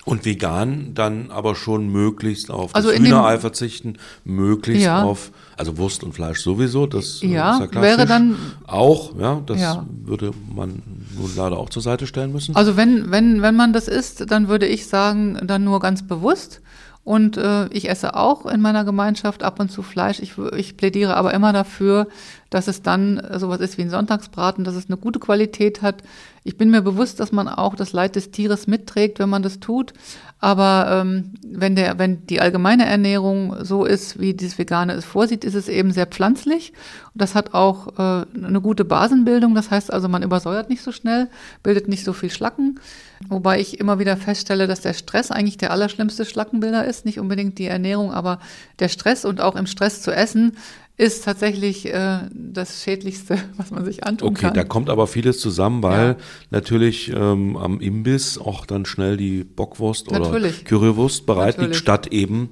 Und vegan dann aber schon möglichst auf also Hühnerei verzichten, möglichst ja. auf, also Wurst und Fleisch sowieso, das äh, ja, ist ja wäre dann auch, ja, das ja. würde man nun leider auch zur Seite stellen müssen. Also wenn, wenn, wenn man das isst, dann würde ich sagen, dann nur ganz bewusst und äh, ich esse auch in meiner Gemeinschaft ab und zu Fleisch. Ich, ich plädiere aber immer dafür, dass es dann sowas ist wie ein Sonntagsbraten, dass es eine gute Qualität hat. Ich bin mir bewusst, dass man auch das Leid des Tieres mitträgt, wenn man das tut. Aber ähm, wenn, der, wenn die allgemeine Ernährung so ist, wie dieses Vegane es vorsieht, ist es eben sehr pflanzlich. Und das hat auch äh, eine gute Basenbildung. Das heißt also, man übersäuert nicht so schnell, bildet nicht so viel Schlacken. Wobei ich immer wieder feststelle, dass der Stress eigentlich der allerschlimmste Schlackenbilder ist. Nicht unbedingt die Ernährung, aber der Stress und auch im Stress zu essen ist tatsächlich äh, das Schädlichste, was man sich antun okay, kann. Okay, da kommt aber vieles zusammen, weil ja. natürlich ähm, am Imbiss auch dann schnell die Bockwurst natürlich. oder Currywurst bereit natürlich. liegt, statt eben,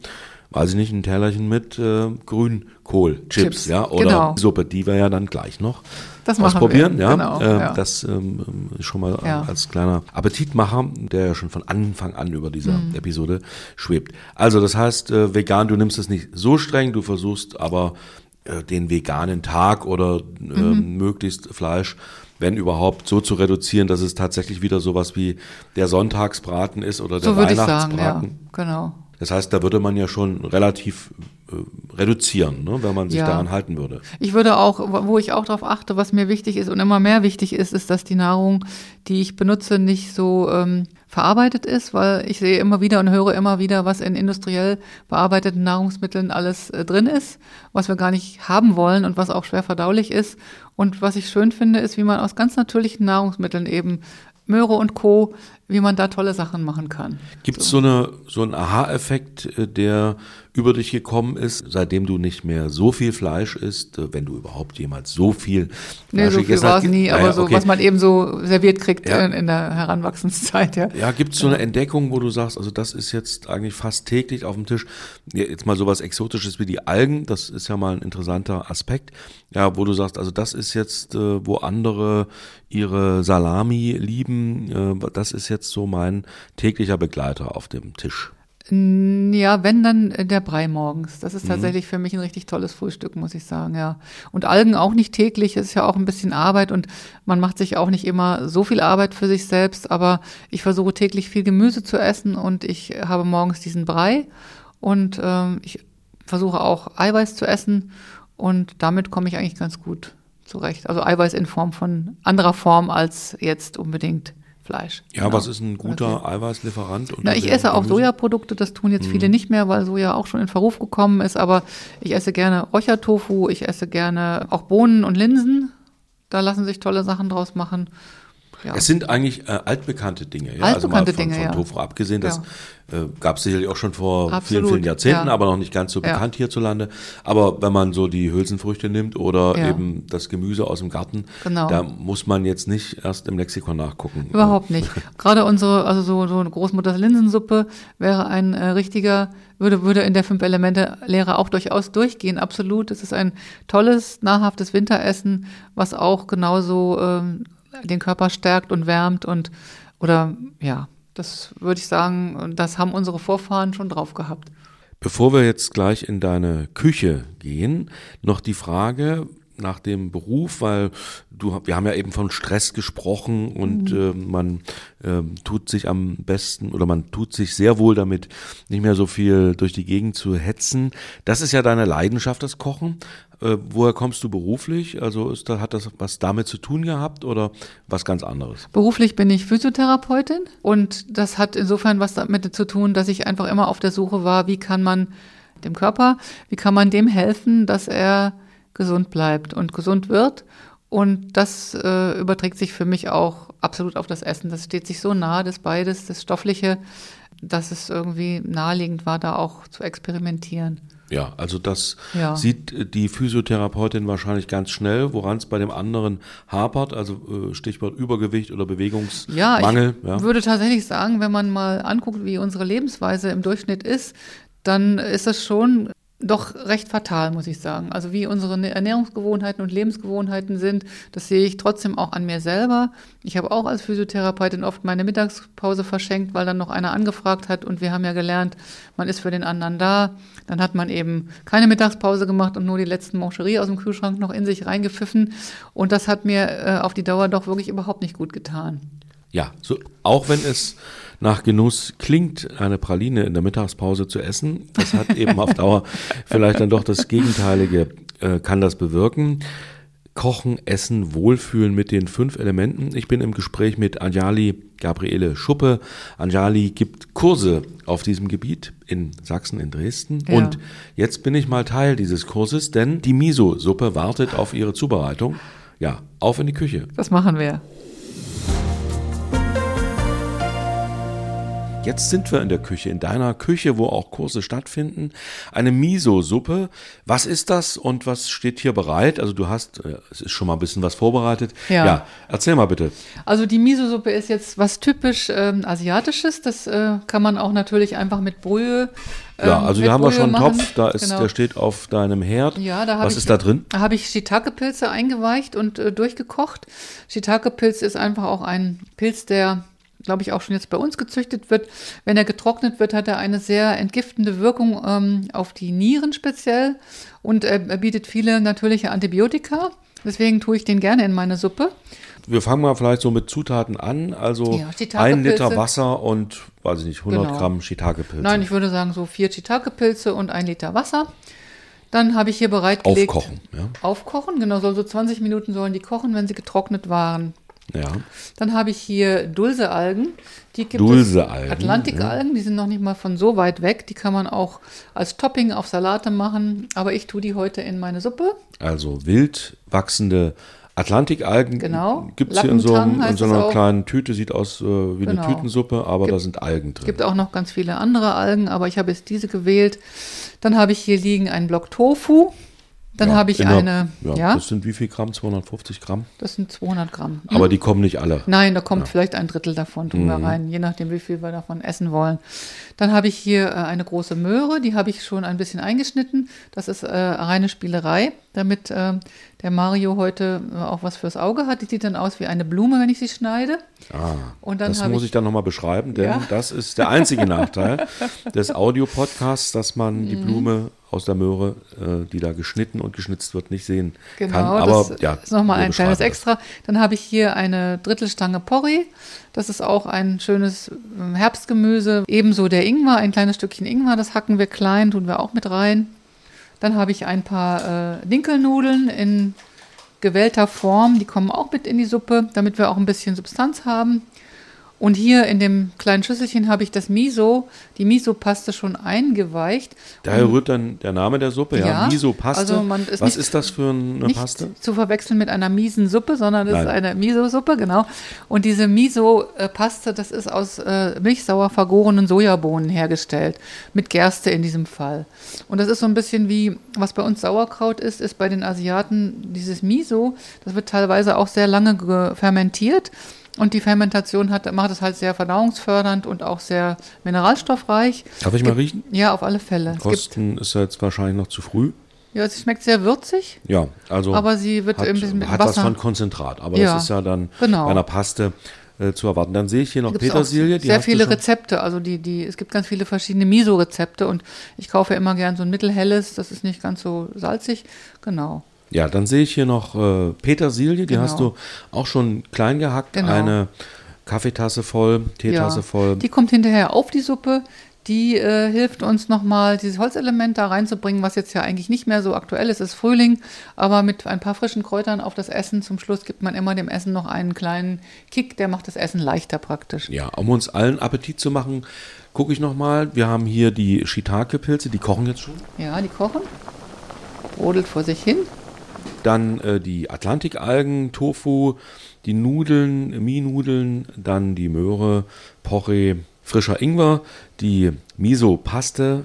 weiß ich nicht, ein Tellerchen mit äh, Grünkohl, Chips, Chips, ja, oder genau. Suppe, die wir ja dann gleich noch das ausprobieren. Wir. Ja, genau, äh, ja. Das ähm, schon mal ja. als kleiner Appetitmacher, der ja schon von Anfang an über dieser mhm. Episode schwebt. Also das heißt, äh, vegan, du nimmst es nicht so streng, du versuchst aber äh, den veganen Tag oder äh, mhm. möglichst Fleisch, wenn überhaupt, so zu reduzieren, dass es tatsächlich wieder sowas wie der Sonntagsbraten ist oder der so Weihnachtsbraten. Ich sagen, ja, genau. Das heißt, da würde man ja schon relativ äh, reduzieren, ne, wenn man sich ja. daran halten würde. Ich würde auch, wo ich auch darauf achte, was mir wichtig ist und immer mehr wichtig ist, ist, dass die Nahrung, die ich benutze, nicht so ähm, verarbeitet ist, weil ich sehe immer wieder und höre immer wieder, was in industriell bearbeiteten Nahrungsmitteln alles äh, drin ist, was wir gar nicht haben wollen und was auch schwer verdaulich ist. Und was ich schön finde, ist, wie man aus ganz natürlichen Nahrungsmitteln eben Möhre und Co., wie man da tolle Sachen machen kann. Gibt es so. so, eine, so einen Aha-Effekt, äh, der über dich gekommen ist, seitdem du nicht mehr so viel Fleisch isst, äh, wenn du überhaupt jemals so viel Fleisch nee, so viel war es nie, aber so, okay. was man eben so serviert kriegt ja. in, in, der Heranwachsenszeit, ja. Ja, gibt es so eine Entdeckung, wo du sagst, also das ist jetzt eigentlich fast täglich auf dem Tisch, jetzt mal sowas Exotisches wie die Algen, das ist ja mal ein interessanter Aspekt, ja, wo du sagst, also das ist jetzt, äh, wo andere ihre Salami lieben, äh, das ist jetzt so mein täglicher Begleiter auf dem Tisch. Ja, wenn dann der Brei morgens. Das ist mhm. tatsächlich für mich ein richtig tolles Frühstück, muss ich sagen, ja. Und Algen auch nicht täglich, ist ja auch ein bisschen Arbeit und man macht sich auch nicht immer so viel Arbeit für sich selbst, aber ich versuche täglich viel Gemüse zu essen und ich habe morgens diesen Brei und ähm, ich versuche auch Eiweiß zu essen und damit komme ich eigentlich ganz gut zurecht. Also Eiweiß in Form von anderer Form als jetzt unbedingt Fleisch. Ja, genau. was ist ein guter okay. Eiweißlieferant? Na, ich esse auch Sojaprodukte, das tun jetzt mhm. viele nicht mehr, weil Soja auch schon in Verruf gekommen ist, aber ich esse gerne Räuchertofu, ich esse gerne auch Bohnen und Linsen. Da lassen sich tolle Sachen draus machen. Ja. Es sind eigentlich äh, altbekannte Dinge. Ja? Altbekannte also von, Dinge, von ja. Abgesehen, das ja. äh, gab es sicherlich auch schon vor Absolut, vielen, vielen Jahrzehnten, ja. aber noch nicht ganz so bekannt hierzulande. Aber wenn man so die Hülsenfrüchte nimmt oder eben das Gemüse aus dem Garten, genau. da muss man jetzt nicht erst im Lexikon nachgucken. Überhaupt nicht. Gerade unsere, also so, so eine Großmutters Linsensuppe wäre ein äh, richtiger würde, würde in der Fünf-Elemente-Lehre auch durchaus durchgehen, absolut. Es ist ein tolles, nahrhaftes Winteressen, was auch genauso ähm, den Körper stärkt und wärmt und oder ja, das würde ich sagen, das haben unsere Vorfahren schon drauf gehabt. Bevor wir jetzt gleich in deine Küche gehen, noch die Frage, nach dem Beruf, weil du, wir haben ja eben von Stress gesprochen und mhm. äh, man äh, tut sich am besten oder man tut sich sehr wohl damit, nicht mehr so viel durch die Gegend zu hetzen. Das ist ja deine Leidenschaft, das Kochen. Äh, woher kommst du beruflich? Also ist da, hat das was damit zu tun gehabt oder was ganz anderes? Beruflich bin ich Physiotherapeutin und das hat insofern was damit zu tun, dass ich einfach immer auf der Suche war, wie kann man dem Körper, wie kann man dem helfen, dass er gesund bleibt und gesund wird. Und das äh, überträgt sich für mich auch absolut auf das Essen. Das steht sich so nah, das beides, das Stoffliche, dass es irgendwie naheliegend war, da auch zu experimentieren. Ja, also das ja. sieht die Physiotherapeutin wahrscheinlich ganz schnell, woran es bei dem anderen hapert, also äh, Stichwort Übergewicht oder Bewegungsmangel. Ja, ich ja. würde tatsächlich sagen, wenn man mal anguckt, wie unsere Lebensweise im Durchschnitt ist, dann ist das schon doch recht fatal, muss ich sagen. Also wie unsere Ernährungsgewohnheiten und Lebensgewohnheiten sind, das sehe ich trotzdem auch an mir selber. Ich habe auch als Physiotherapeutin oft meine Mittagspause verschenkt, weil dann noch einer angefragt hat und wir haben ja gelernt, man ist für den anderen da. Dann hat man eben keine Mittagspause gemacht und nur die letzten Mancherie aus dem Kühlschrank noch in sich reingepfiffen. Und das hat mir äh, auf die Dauer doch wirklich überhaupt nicht gut getan. Ja, so, auch wenn es nach Genuss klingt, eine Praline in der Mittagspause zu essen. Das hat eben auf Dauer vielleicht dann doch das Gegenteilige, äh, kann das bewirken. Kochen, Essen, Wohlfühlen mit den fünf Elementen. Ich bin im Gespräch mit Anjali Gabriele Schuppe. Anjali gibt Kurse auf diesem Gebiet in Sachsen, in Dresden. Ja. Und jetzt bin ich mal Teil dieses Kurses, denn die Miso-Suppe wartet auf ihre Zubereitung. Ja, auf in die Küche. Das machen wir. Jetzt sind wir in der Küche, in deiner Küche, wo auch Kurse stattfinden. Eine Miso-Suppe. Was ist das und was steht hier bereit? Also du hast, äh, es ist schon mal ein bisschen was vorbereitet. Ja, ja erzähl mal bitte. Also die Miso-Suppe ist jetzt was typisch ähm, asiatisches. Das äh, kann man auch natürlich einfach mit Brühe ähm, ja, also hier haben wir schon einen Topf, da ist, genau. der steht auf deinem Herd. Ja, da Was ich, ist da drin? Da habe ich Shiitake-Pilze eingeweicht und äh, durchgekocht. Shiitake-Pilz ist einfach auch ein Pilz, der glaube ich, auch schon jetzt bei uns gezüchtet wird. Wenn er getrocknet wird, hat er eine sehr entgiftende Wirkung ähm, auf die Nieren speziell und äh, er bietet viele natürliche Antibiotika. Deswegen tue ich den gerne in meine Suppe. Wir fangen mal vielleicht so mit Zutaten an. Also ja, ein Liter Wasser und, weiß ich nicht, 100 genau. Gramm Shiitake-Pilze. Nein, ich würde sagen so vier Shiitake-Pilze und ein Liter Wasser. Dann habe ich hier bereitgelegt. Aufkochen, ja. Aufkochen, genau, so 20 Minuten sollen die kochen, wenn sie getrocknet waren. Ja. Dann habe ich hier Dulsealgen. Die gibt Dulsealgen, es Atlantikalgen, ja. die sind noch nicht mal von so weit weg. Die kann man auch als Topping auf Salate machen. Aber ich tue die heute in meine Suppe. Also wild wachsende Atlantikalgen genau. gibt es hier in so, in so einer kleinen Tüte, sieht aus äh, wie genau. eine Tütensuppe, aber gibt, da sind Algen drin. Es gibt auch noch ganz viele andere Algen, aber ich habe jetzt diese gewählt. Dann habe ich hier liegen einen Block Tofu. Dann ja, habe ich eine. Ja, ja, Das sind wie viel Gramm? 250 Gramm? Das sind 200 Gramm. Hm? Aber die kommen nicht alle. Nein, da kommt ja. vielleicht ein Drittel davon, tun mhm. wir rein, je nachdem, wie viel wir davon essen wollen. Dann habe ich hier äh, eine große Möhre, die habe ich schon ein bisschen eingeschnitten. Das ist äh, reine Spielerei, damit äh, der Mario heute äh, auch was fürs Auge hat. Die sieht dann aus wie eine Blume, wenn ich sie schneide. Ah, Und dann das muss ich, ich dann nochmal beschreiben, denn ja. das ist der einzige Nachteil des Audiopodcasts, dass man die mhm. Blume aus der Möhre, äh, die da geschnitten und geschnitzt wird, nicht sehen genau, kann. Aber das ja, ist nochmal ein kleines Extra. Dann habe ich hier eine Drittelstange Porree. Das ist auch ein schönes ähm, Herbstgemüse. Ebenso der Ingwer, ein kleines Stückchen Ingwer, das hacken wir klein, tun wir auch mit rein. Dann habe ich ein paar äh, Dinkelnudeln in gewählter Form, die kommen auch mit in die Suppe, damit wir auch ein bisschen Substanz haben. Und hier in dem kleinen Schüsselchen habe ich das Miso, die Miso-Paste schon eingeweicht. Daher rührt dann der Name der Suppe, ja, Ja, Miso-Paste. also man ist Was nicht- ist das für eine nicht Paste? zu verwechseln mit einer miesen Suppe, sondern Nein. ist eine Miso-Suppe, genau. Und diese Miso-Paste, das ist aus äh, milchsauer vergorenen Sojabohnen hergestellt, mit Gerste in diesem Fall. Und das ist so ein bisschen wie, was bei uns Sauerkraut ist, ist bei den Asiaten dieses Miso, das wird teilweise auch sehr lange ge- fermentiert. Und die Fermentation hat, macht es halt sehr verdauungsfördernd und auch sehr mineralstoffreich. Darf ich mal riechen? Ja, auf alle Fälle. Kosten ist jetzt wahrscheinlich noch zu früh. ja, sie schmeckt sehr würzig, Ja, also aber sie wird hat, ein bisschen mit hat was Wasser. von Konzentrat, aber Ja, das ist ja dann genau. bei einer Paste äh, zu erwarten. Dann sehe ich hier noch Gibt's Petersilie. Sehr viele. Rezepte, also die, die, es gibt ganz viele verschiedene Miso-Rezepte und ich kaufe immer gern so ein mittelhelles, das ist nicht ganz so salzig. Genau. Ja, dann sehe ich hier noch äh, Petersilie, die Genau. hast du auch schon klein gehackt. Genau. Eine Kaffeetasse voll, Teetasse Ja. voll. Die kommt hinterher auf die Suppe. Die äh, hilft uns nochmal, dieses Holzelement da reinzubringen, was jetzt ja eigentlich nicht mehr so aktuell ist. Es ist Frühling, aber mit ein paar frischen Kräutern auf das Essen zum Schluss gibt man immer dem Essen noch einen kleinen Kick, der macht das Essen leichter praktisch. Ja, um uns allen Appetit zu machen, gucke ich nochmal. Wir haben hier die Shiitake-Pilze, die kochen jetzt schon. Ja, die kochen, brodelt vor sich hin. Dann äh, die Atlantikalgen, Tofu, die Nudeln, Mie-Nudeln, dann die Möhre, Porree, frischer Ingwer, die Miso-Paste,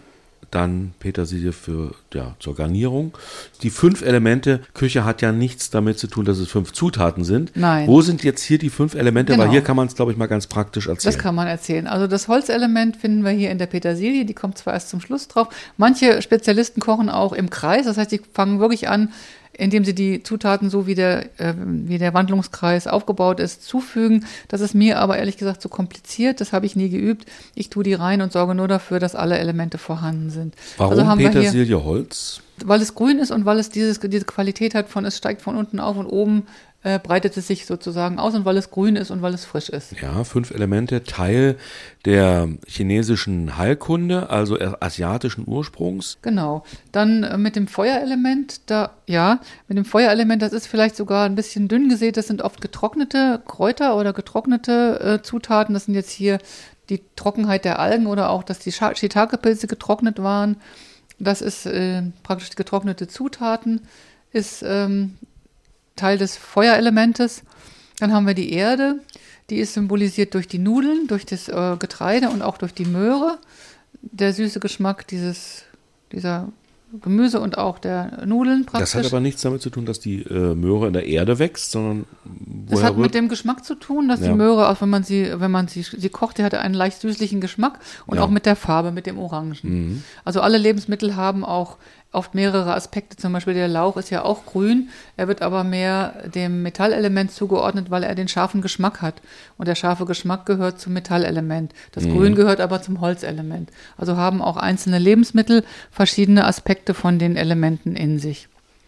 dann Petersilie für, ja, zur Garnierung. Die fünf Elemente, Küche hat ja nichts damit zu tun, dass es fünf Zutaten sind. Nein. Wo sind jetzt hier die fünf Elemente? Weil Genau. hier kann man es, glaube ich, mal ganz praktisch erzählen. Das kann man erzählen. Also das Holzelement finden wir hier in der Petersilie, die kommt zwar erst zum Schluss drauf. Manche Spezialisten kochen auch im Kreis, das heißt, die fangen wirklich an, indem sie die Zutaten so wie der, äh, wie der Wandlungskreis aufgebaut ist, zufügen. Das ist mir aber ehrlich gesagt zu kompliziert, das habe ich nie geübt. Ich tue die rein und sorge nur dafür, dass alle Elemente vorhanden sind. Warum also Petersilie Holz? weil es grün ist und weil es dieses, diese Qualität hat von, es steigt von unten auf und oben äh, breitet es sich sozusagen aus und weil es grün ist und weil es frisch ist. Ja, fünf Elemente, Teil der chinesischen Heilkunde, also asiatischen Ursprungs. Genau. Dann äh, mit dem Feuerelement, da, ja, mit dem Feuerelement, das ist vielleicht sogar ein bisschen dünn gesät. Das sind oft getrocknete Kräuter oder getrocknete äh, Zutaten. Das sind jetzt hier die Trockenheit der Algen oder auch, dass die Shiitake-Pilze getrocknet waren. Das ist äh, praktisch getrocknete Zutaten, ist ähm, Teil des Feuerelementes. Dann haben wir die Erde, die ist symbolisiert durch die Nudeln, durch das äh, Getreide und auch durch die Möhre. Der süße Geschmack dieses, dieser Gemüse und auch der Nudeln praktisch. Das hat aber nichts damit zu tun, dass die äh, Möhre in der Erde wächst, sondern Das hat mit rührt? dem Geschmack zu tun, dass Ja. die Möhre, auch wenn man sie, wenn man sie, sie kocht, die hatte einen leicht süßlichen Geschmack und Ja. Mhm. auch mit der Farbe, mit dem Orangen. Also alle Lebensmittel haben auch oft mehrere Aspekte. Zum Beispiel der Lauch ist ja auch grün, er wird aber mehr dem Metallelement zugeordnet, weil er den scharfen Geschmack hat. Und der scharfe Geschmack gehört zum Metallelement. Das Mhm. Grün gehört aber zum Holzelement. Also haben auch einzelne Lebensmittel verschiedene Aspekte von den Elementen in sich.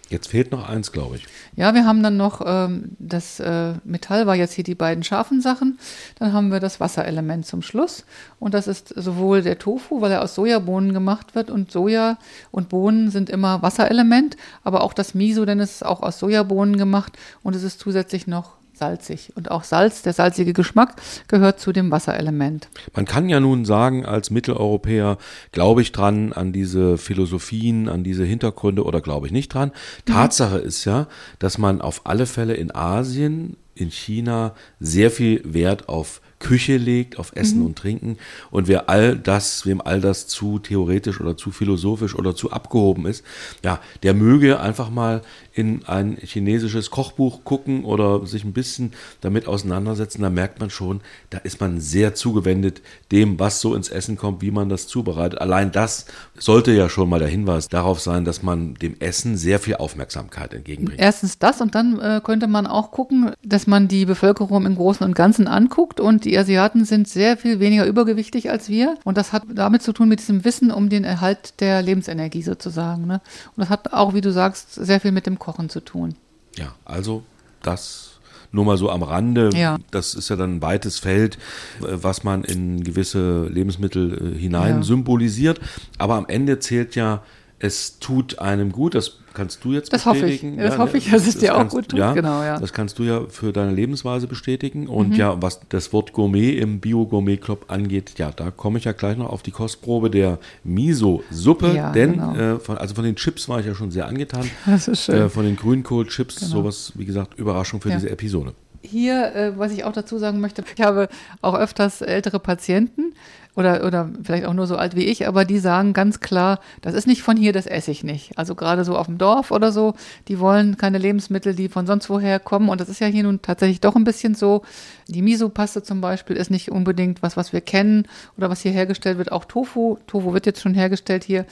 Jetzt fehlt noch eins, glaube ich. Ja, wir haben dann noch ähm, das äh, Metall war jetzt hier die beiden scharfen Sachen. Dann haben wir das Wasserelement zum Schluss. Und das ist sowohl der Tofu, weil er aus Sojabohnen gemacht wird. Und Soja und Bohnen sind immer Wasserelement. Aber auch das Miso, denn es ist auch aus Sojabohnen gemacht. Und es ist zusätzlich noch salzig. Und auch Salz, der salzige Geschmack, gehört zu dem Wasserelement. Man kann ja nun sagen, als Mitteleuropäer glaube ich dran an diese Philosophien, an diese Hintergründe oder glaube ich nicht dran. Tatsache ist ja, dass man auf alle Fälle in Asien, in China sehr viel Wert auf Küche legt, auf Essen und Trinken. Und wer all das, wem all das zu theoretisch oder zu philosophisch oder zu abgehoben ist, ja, der möge einfach mal in ein chinesisches Kochbuch gucken oder sich ein bisschen damit auseinandersetzen. Da merkt man schon, da ist man sehr zugewendet dem, was so ins Essen kommt, wie man das zubereitet. Allein das sollte ja schon mal der Hinweis darauf sein, dass man dem Essen sehr viel Aufmerksamkeit entgegenbringt. Erstens das und dann äh, könnte man auch gucken, dass man die Bevölkerung im Großen und Ganzen anguckt und die Asiaten sind sehr viel weniger übergewichtig als wir und das hat damit zu tun mit diesem Wissen um den Erhalt der Lebensenergie sozusagen. Ne? Und das hat auch, wie du sagst, sehr viel mit dem Kochen zu tun. Ja, also das nur mal so am Rande. Ja. Das ist ja dann ein weites Feld, äh, was man in gewisse Lebensmittel äh, hinein Ja. symbolisiert. Aber am Ende zählt ja Es tut einem gut, das kannst du jetzt Das hoffe ich. bestätigen. Das hoffe ich, dass es dir auch kannst- gut tut. Ja, Genau, ja. Mhm. Das kannst du ja für deine Lebensweise bestätigen. Und ja, was das Wort Gourmet im Bio-Gourmet-Club angeht, ja, da komme ich ja gleich noch auf die Kostprobe der Miso-Suppe. Ja, denn, genau. äh, von, also von den Chips war ich ja schon sehr angetan. Das ist schön. Äh, von den Grünkohl-Chips, sowas, wie gesagt, Überraschung für Ja. diese Episode. Hier, äh, was ich auch dazu sagen möchte, ich habe auch öfters ältere Patienten oder, oder vielleicht auch nur so alt wie ich, aber die sagen ganz klar, das ist nicht von hier, das esse ich nicht. Also gerade so auf dem Dorf oder so, die wollen keine Lebensmittel, die von sonst woher kommen. Und das ist ja hier nun tatsächlich doch ein bisschen so. Die Miso-Paste zum Beispiel ist nicht unbedingt was, was wir kennen oder was hier hergestellt wird. Auch Tofu. Tofu wird jetzt schon hergestellt hier.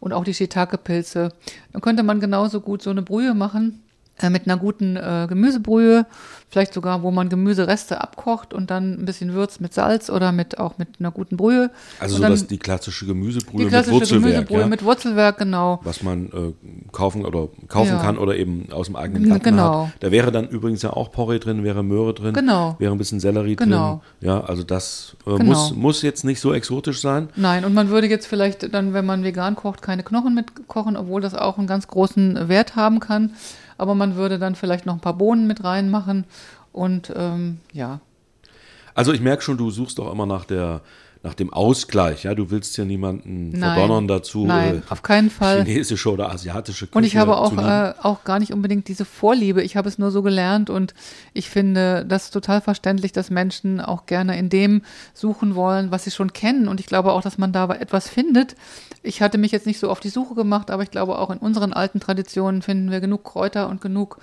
Und auch die Shiitake-Pilze. Dann könnte man genauso gut so eine Brühe machen mit einer guten äh, Gemüsebrühe, vielleicht sogar, wo man Gemüsereste abkocht und dann ein bisschen würzt mit Salz oder mit auch mit einer guten Brühe. Also so dass die klassische Gemüsebrühe die klassische mit Wurzelwerk, Gemüsebrühe ja, mit Wurzelwerk, genau. was man äh, kaufen oder kaufen Ja. kann oder eben aus dem eigenen Garten genau. hat. Da wäre dann übrigens ja auch Porree drin, wäre Möhre drin, Genau. wäre ein bisschen Sellerie Genau. drin. Ja, also das äh, Genau. muss, muss jetzt nicht so exotisch sein. Nein, und man würde jetzt vielleicht dann, wenn man vegan kocht, keine Knochen mitkochen, obwohl das auch einen ganz großen Wert haben kann. Aber man würde dann vielleicht noch ein paar Bohnen mit reinmachen und ähm, ja, Also ich merke schon, du suchst auch immer nach der nach dem Ausgleich, ja, du willst ja niemanden Nein. verdonnern dazu, Nein, äh, auf keinen Fall. chinesische oder asiatische Küche Und ich habe auch, äh, auch gar nicht unbedingt diese Vorliebe. Ich habe es nur so gelernt und ich finde das total verständlich, dass Menschen auch gerne in dem suchen wollen, was sie schon kennen. Und ich glaube auch, dass man da etwas findet. Ich hatte mich jetzt nicht so auf die Suche gemacht, aber ich glaube auch in unseren alten Traditionen finden wir genug Kräuter und genug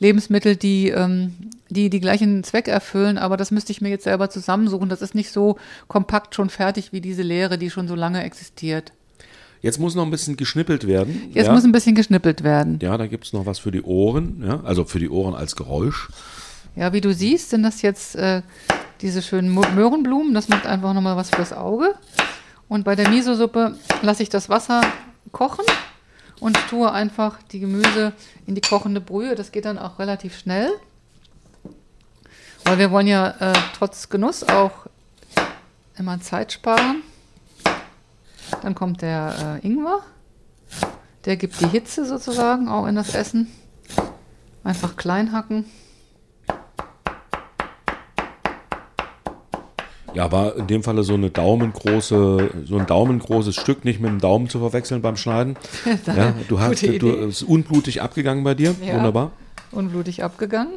Lebensmittel, die, ähm, die die gleichen Zweck erfüllen, aber das müsste ich mir jetzt selber zusammensuchen. Das ist nicht so kompakt schon fertig wie diese Lehre, die schon so lange existiert. Jetzt muss noch ein bisschen geschnippelt werden. Jetzt ja. muss ein bisschen geschnippelt werden. ja, da gibt es noch was für die Ohren, ja, also für die Ohren als Geräusch. Ja, wie du siehst, sind das jetzt äh, diese schönen Möhrenblumen. Das macht einfach nochmal was fürs Auge. Und bei der Miso-Suppe lasse ich das Wasser kochen und tue einfach die Gemüse in die kochende Brühe. Das geht dann auch relativ schnell. Weil wir wollen ja äh, trotz Genuss auch immer Zeit sparen. Dann kommt der äh, Ingwer. Der gibt die Hitze sozusagen auch in das Essen. Einfach klein hacken. Ja, war in dem Falle so eine daumengroße, so ein daumengroßes Stück, nicht mit dem Daumen zu verwechseln beim Schneiden. ja, du hast, du ist unblutig abgegangen bei dir. Ja. Wunderbar. unblutig abgegangen.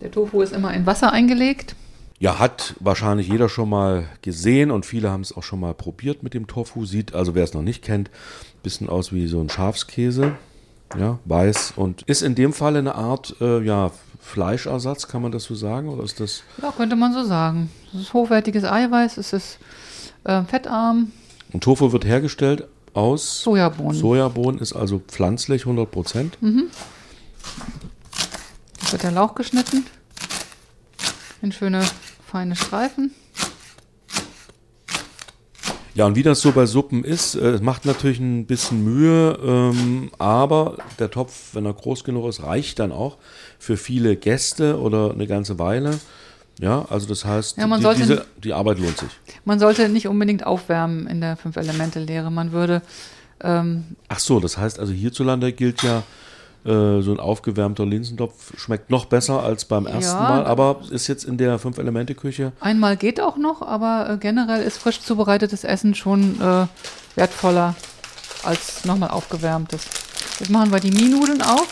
Der Tofu ist immer in Wasser eingelegt. Ja, hat wahrscheinlich jeder schon mal gesehen und viele haben es auch schon mal probiert mit dem Tofu. Sieht, also wer es noch nicht kennt, bisschen aus wie so ein Schafskäse. Ja, weiß und ist in dem Fall eine Art äh, ja, Fleischersatz, kann man das so sagen? Oder ist das. Ja, könnte man so sagen. Es ist hochwertiges Eiweiß, es ist äh, fettarm, Und Tofu wird hergestellt aus Sojabohnen. Sojabohnen, ist also pflanzlich 100 Prozent. Jetzt wird der Lauch geschnitten in schöne feine Streifen. Ja, und wie das so bei Suppen ist, äh, es macht natürlich ein bisschen Mühe, ähm, aber der Topf, wenn er groß genug ist, reicht dann auch für viele Gäste oder eine ganze Weile. Ja, also das heißt, Ja, man die, diese, die Arbeit lohnt sich. Man sollte nicht unbedingt aufwärmen in der Fünf-Elemente-Lehre. Man würde ähm, Ach so, das heißt also hierzulande gilt ja, äh, so ein aufgewärmter Linsentopf schmeckt noch besser als beim ersten Ja. Mal, aber ist jetzt in der Fünf-Elemente-Küche Einmal geht auch noch, aber äh, generell ist frisch zubereitetes Essen schon äh, wertvoller als nochmal aufgewärmtes. Jetzt machen wir die Mienudeln auf.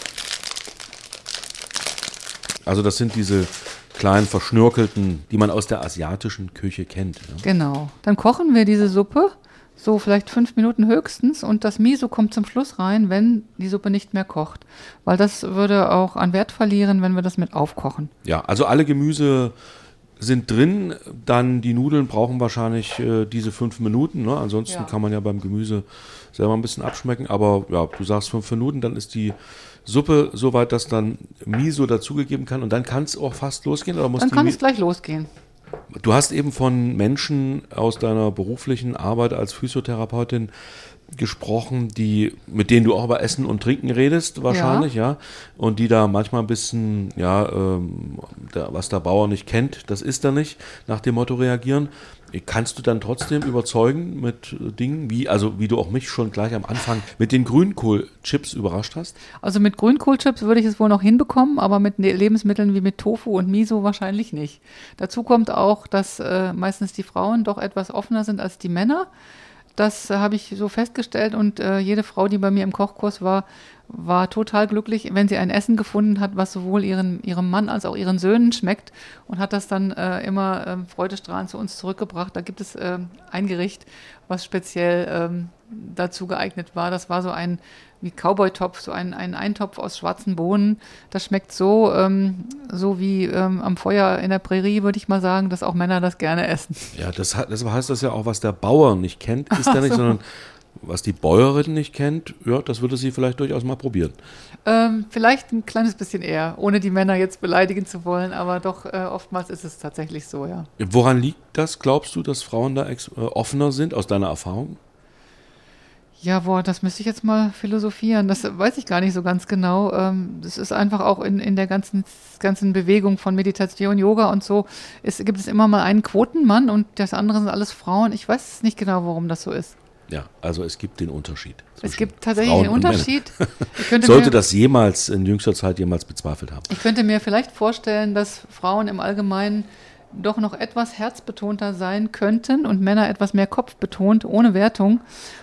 Also das sind diese kleinen verschnörkelten, die man aus der asiatischen Küche kennt. Ja. Genau. Dann kochen wir diese Suppe, so vielleicht fünf Minuten höchstens, und das Miso kommt zum Schluss rein, wenn die Suppe nicht mehr kocht. Weil das würde auch an Wert verlieren, wenn wir das mit aufkochen. Ja, also alle Gemüse sind drin, dann die Nudeln brauchen wahrscheinlich äh, diese fünf Minuten. Ne? Ansonsten Ja. kann man ja beim Gemüse selber ein bisschen abschmecken, aber ja, du sagst fünf Minuten, dann ist die Suppe so weit, dass dann Miso dazugegeben kann und dann kann es auch fast losgehen. Oder muss Dann kann es gleich losgehen. Du hast eben von Menschen aus deiner beruflichen Arbeit als Physiotherapeutin gesprochen, die, mit denen du auch über Essen und Trinken redest, wahrscheinlich, ja. Und die da manchmal ein bisschen, ja, ähm, der, was der Bauer nicht kennt, das ist er nicht, nach dem Motto reagieren. Kannst du dann trotzdem überzeugen mit Dingen, wie, also wie du auch mich schon gleich am Anfang mit den Grünkohlchips überrascht hast? Also mit Grünkohlchips würde ich es wohl noch hinbekommen, aber mit ne- Lebensmitteln wie mit Tofu und Miso wahrscheinlich nicht. Dazu kommt auch, dass äh, meistens die Frauen doch etwas offener sind als die Männer. Das äh, habe ich so festgestellt und äh, jede Frau, die bei mir im Kochkurs war, war total glücklich, wenn sie ein Essen gefunden hat, was sowohl ihren, ihrem Mann als auch ihren Söhnen schmeckt und hat das dann äh, immer ähm, freudestrahlend zu uns zurückgebracht. Da gibt es ähm, ein Gericht, was speziell ähm, dazu geeignet war. Das war so ein wie Cowboy-Topf, so ein, ein Eintopf aus schwarzen Bohnen. Das schmeckt so, ähm, so wie ähm, am Feuer in der Prärie, würde ich mal sagen, dass auch Männer das gerne essen. Ja, das, hat, das heißt das ja auch, was der Bauer nicht kennt, ist er nicht, sondern was die Bäuerin nicht kennt, ja, das würde sie vielleicht durchaus mal probieren. Ähm, vielleicht ein kleines bisschen eher, ohne die Männer jetzt beleidigen zu wollen, aber doch äh, oftmals ist es tatsächlich so, ja. Woran liegt das, glaubst du, dass Frauen da äh, offener sind, aus deiner Erfahrung? Ja, boah, das müsste ich jetzt mal philosophieren. Das weiß ich gar nicht so ganz genau. Ähm, Das ist einfach auch in, in der ganzen, ganzen Bewegung von Meditation, Yoga und so. Es gibt es immer mal einen Quotenmann und das andere sind alles Frauen. Ich weiß nicht genau, warum das so ist. Ja, also es gibt den Unterschied. Es gibt tatsächlich Frauen einen. Unterschied. Sollte mir, das jemals in jüngster Zeit jemals bezweifelt haben. ich könnte mir vielleicht vorstellen, dass Frauen im Allgemeinen doch noch etwas herzbetonter sein könnten und Männer etwas mehr kopfbetont, ohne Wertung.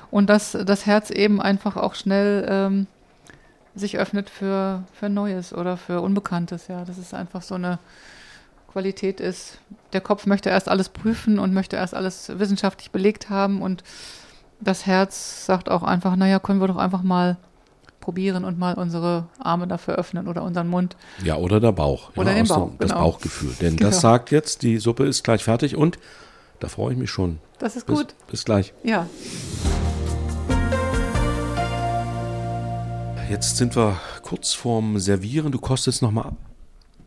Und dass das Herz eben einfach auch schnell ähm, sich öffnet für, für Neues oder für Unbekanntes. Ja, dass es einfach so eine Qualität ist. Der Kopf möchte erst alles prüfen und möchte erst alles wissenschaftlich belegt haben und das Herz sagt auch einfach, naja, können wir doch einfach mal probieren und mal unsere Arme dafür öffnen oder unseren Mund. Ja, oder der Bauch. Oder ja, den Bauch, Das genau. Bauchgefühl. Denn Genau. das sagt jetzt, die Suppe ist gleich fertig und da freue ich mich schon. Das ist Bis, gut. bis gleich. Ja. Jetzt sind wir kurz vorm Servieren. Du kostest nochmal ab.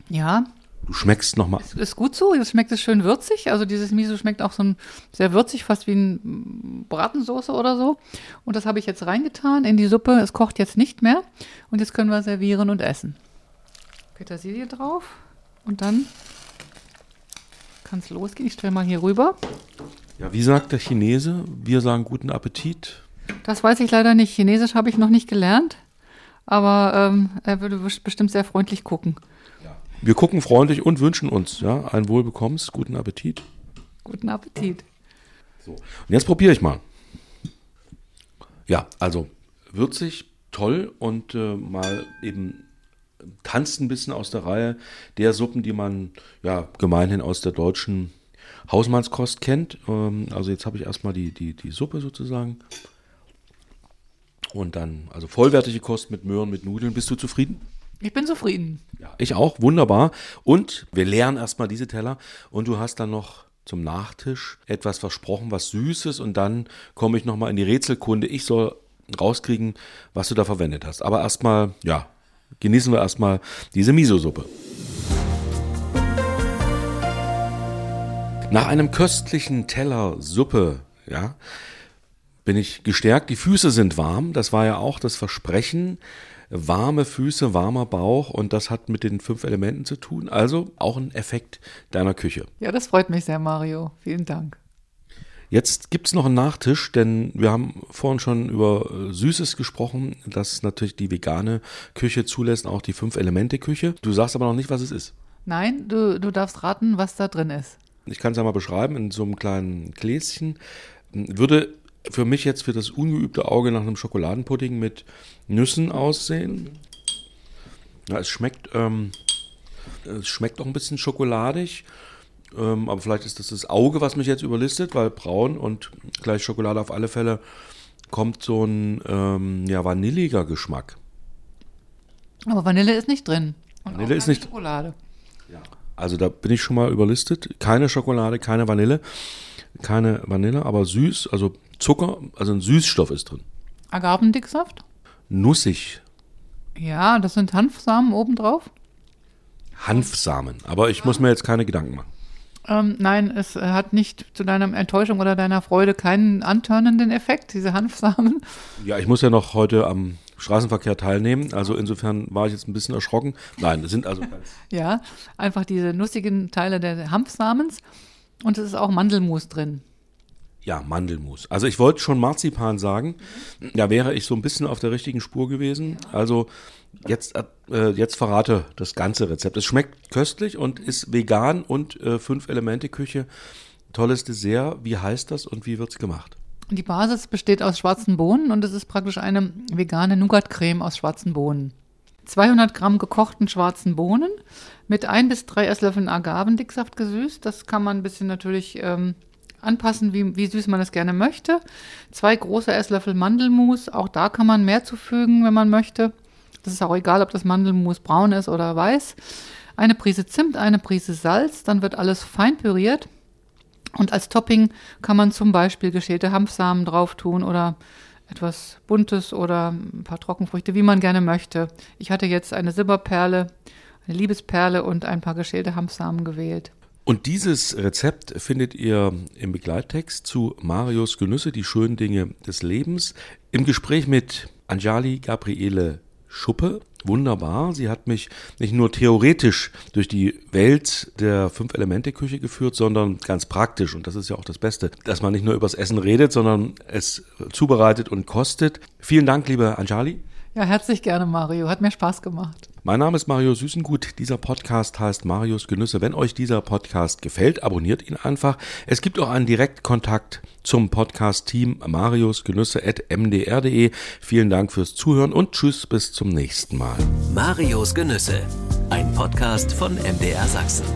Ja, Du schmeckst nochmal ab. ist gut so. Jetzt schmeckt es schön würzig. Also dieses Miso schmeckt auch so ein, sehr würzig, fast wie ein Bratensoße oder so. Und das habe ich jetzt reingetan in die Suppe. Es kocht jetzt nicht mehr. Und jetzt können wir servieren und essen. Petersilie drauf. Und dann kann es losgehen. Ich stelle mal hier rüber. Ja, wie sagt der Chinese? Wir sagen guten Appetit. Das weiß ich leider nicht. Chinesisch habe ich noch nicht gelernt. Aber ähm, er würde bes- bestimmt sehr freundlich gucken. Wir gucken freundlich und wünschen uns ja, ein Wohlbekommens, guten Appetit. Guten Appetit. Und jetzt probiere ich mal. Ja, also würzig, toll und äh, mal eben tanzt ein bisschen aus der Reihe der Suppen, die man ja gemeinhin aus der deutschen Hausmannskost kennt. Ähm, also jetzt habe ich erstmal die, die, die Suppe sozusagen. Und dann, also vollwertige Kost mit Möhren, mit Nudeln. Bist du zufrieden? Ich bin zufrieden. Ja, ich auch, wunderbar. Und wir leeren erstmal diese Teller und du hast dann noch zum Nachtisch etwas versprochen, was Süßes und dann komme ich nochmal in die Rätselkunde. Ich soll rauskriegen, was du da verwendet hast. Aber erstmal, ja, genießen wir erstmal diese Miso-Suppe. Nach einem köstlichen Teller Suppe, ja, bin ich gestärkt. Die Füße sind warm. Das war ja auch das Versprechen. Warme Füße, warmer Bauch und das hat mit den fünf Elementen zu tun. Also auch ein Effekt deiner Küche. Ja, das freut mich sehr, Mario. Vielen Dank. Jetzt gibt's noch einen Nachtisch, denn wir haben vorhin schon über äh, Süßes gesprochen, das natürlich die vegane Küche zulässt, auch die Fünf-Elemente-Küche. Du sagst aber noch nicht, was es ist. Nein, du, du darfst raten, was da drin ist. Ich kann es ja mal beschreiben, in so einem kleinen Gläschen. Würde für mich jetzt für das ungeübte Auge nach einem Schokoladenpudding mit Nüssen aussehen. Ja, es schmeckt, ähm, es schmeckt auch ein bisschen schokoladig. Ähm, aber vielleicht ist das das Auge, was mich jetzt überlistet, weil braun und gleich Schokolade auf alle Fälle kommt so ein ähm, ja, vanilliger Geschmack. Aber Vanille ist nicht drin. Und Vanille auch ist nicht- Schokolade. Also da bin ich schon mal überlistet. Keine Schokolade, keine Vanille. Keine Vanille, aber süß, also Zucker, also ein Süßstoff ist drin. Agavendicksaft? Nussig, Ja, das sind Hanfsamen obendrauf. Hanfsamen. Aber ich muss mir jetzt keine Gedanken machen. Ähm, nein, es hat nicht zu deiner Enttäuschung oder deiner Freude keinen antörnenden Effekt, diese Hanfsamen. Ja, ich muss ja noch heute am Straßenverkehr teilnehmen. Also insofern war ich jetzt ein bisschen erschrocken. Nein, das sind also ja, einfach diese nussigen Teile der Hanfsamens. Und es ist auch Mandelmus drin. Ja, Mandelmus. Also ich wollte schon Marzipan sagen. Da wäre ich so ein bisschen auf der richtigen Spur gewesen. Also jetzt, äh, jetzt verrate das ganze Rezept. Es schmeckt köstlich und ist vegan und äh, fünf Elemente Küche. Tolles Dessert. Wie heißt das und wie wird's gemacht? Die Basis besteht aus schwarzen Bohnen und es ist praktisch eine vegane Nougat-Creme aus schwarzen Bohnen. 200 Gramm gekochten schwarzen Bohnen mit ein bis drei Esslöffeln Agavendicksaft gesüßt. Das kann man ein bisschen natürlich ähm, anpassen, wie, wie süß man es gerne möchte. Zwei große Esslöffel Mandelmus. Auch da kann man mehr zufügen, wenn man möchte. Das ist auch egal, ob das Mandelmus braun ist oder weiß. Eine Prise Zimt, eine Prise Salz. Dann wird alles fein püriert. Und als Topping kann man zum Beispiel geschälte Hanfsamen drauf tun oder etwas Buntes oder ein paar Trockenfrüchte, wie man gerne möchte. Ich hatte jetzt eine Silberperle, eine Liebesperle und ein paar geschälte Hanfsamen gewählt. Und dieses Rezept findet ihr im Begleittext zu Marius Genüsse, die schönen Dinge des Lebens, im Gespräch mit Anjali Gabriele Schuppe. Wunderbar. Sie hat mich nicht nur theoretisch durch die Welt der Fünf-Elemente-Küche geführt, sondern ganz praktisch. Und das ist ja auch das Beste, dass man nicht nur übers Essen redet, sondern es zubereitet und kostet. Vielen Dank, liebe Anjali. Ja, herzlich gerne, Mario. Hat mir Spaß gemacht. Mein Name ist Mario Süßengut. Dieser Podcast heißt Marius Genüsse. Wenn euch dieser Podcast gefällt, abonniert ihn einfach. Es gibt auch einen Direktkontakt zum Podcast-Team Marius Genüsse at mdr.de. Vielen Dank fürs Zuhören und tschüss bis zum nächsten Mal. Marius Genüsse, ein Podcast von MDR Sachsen.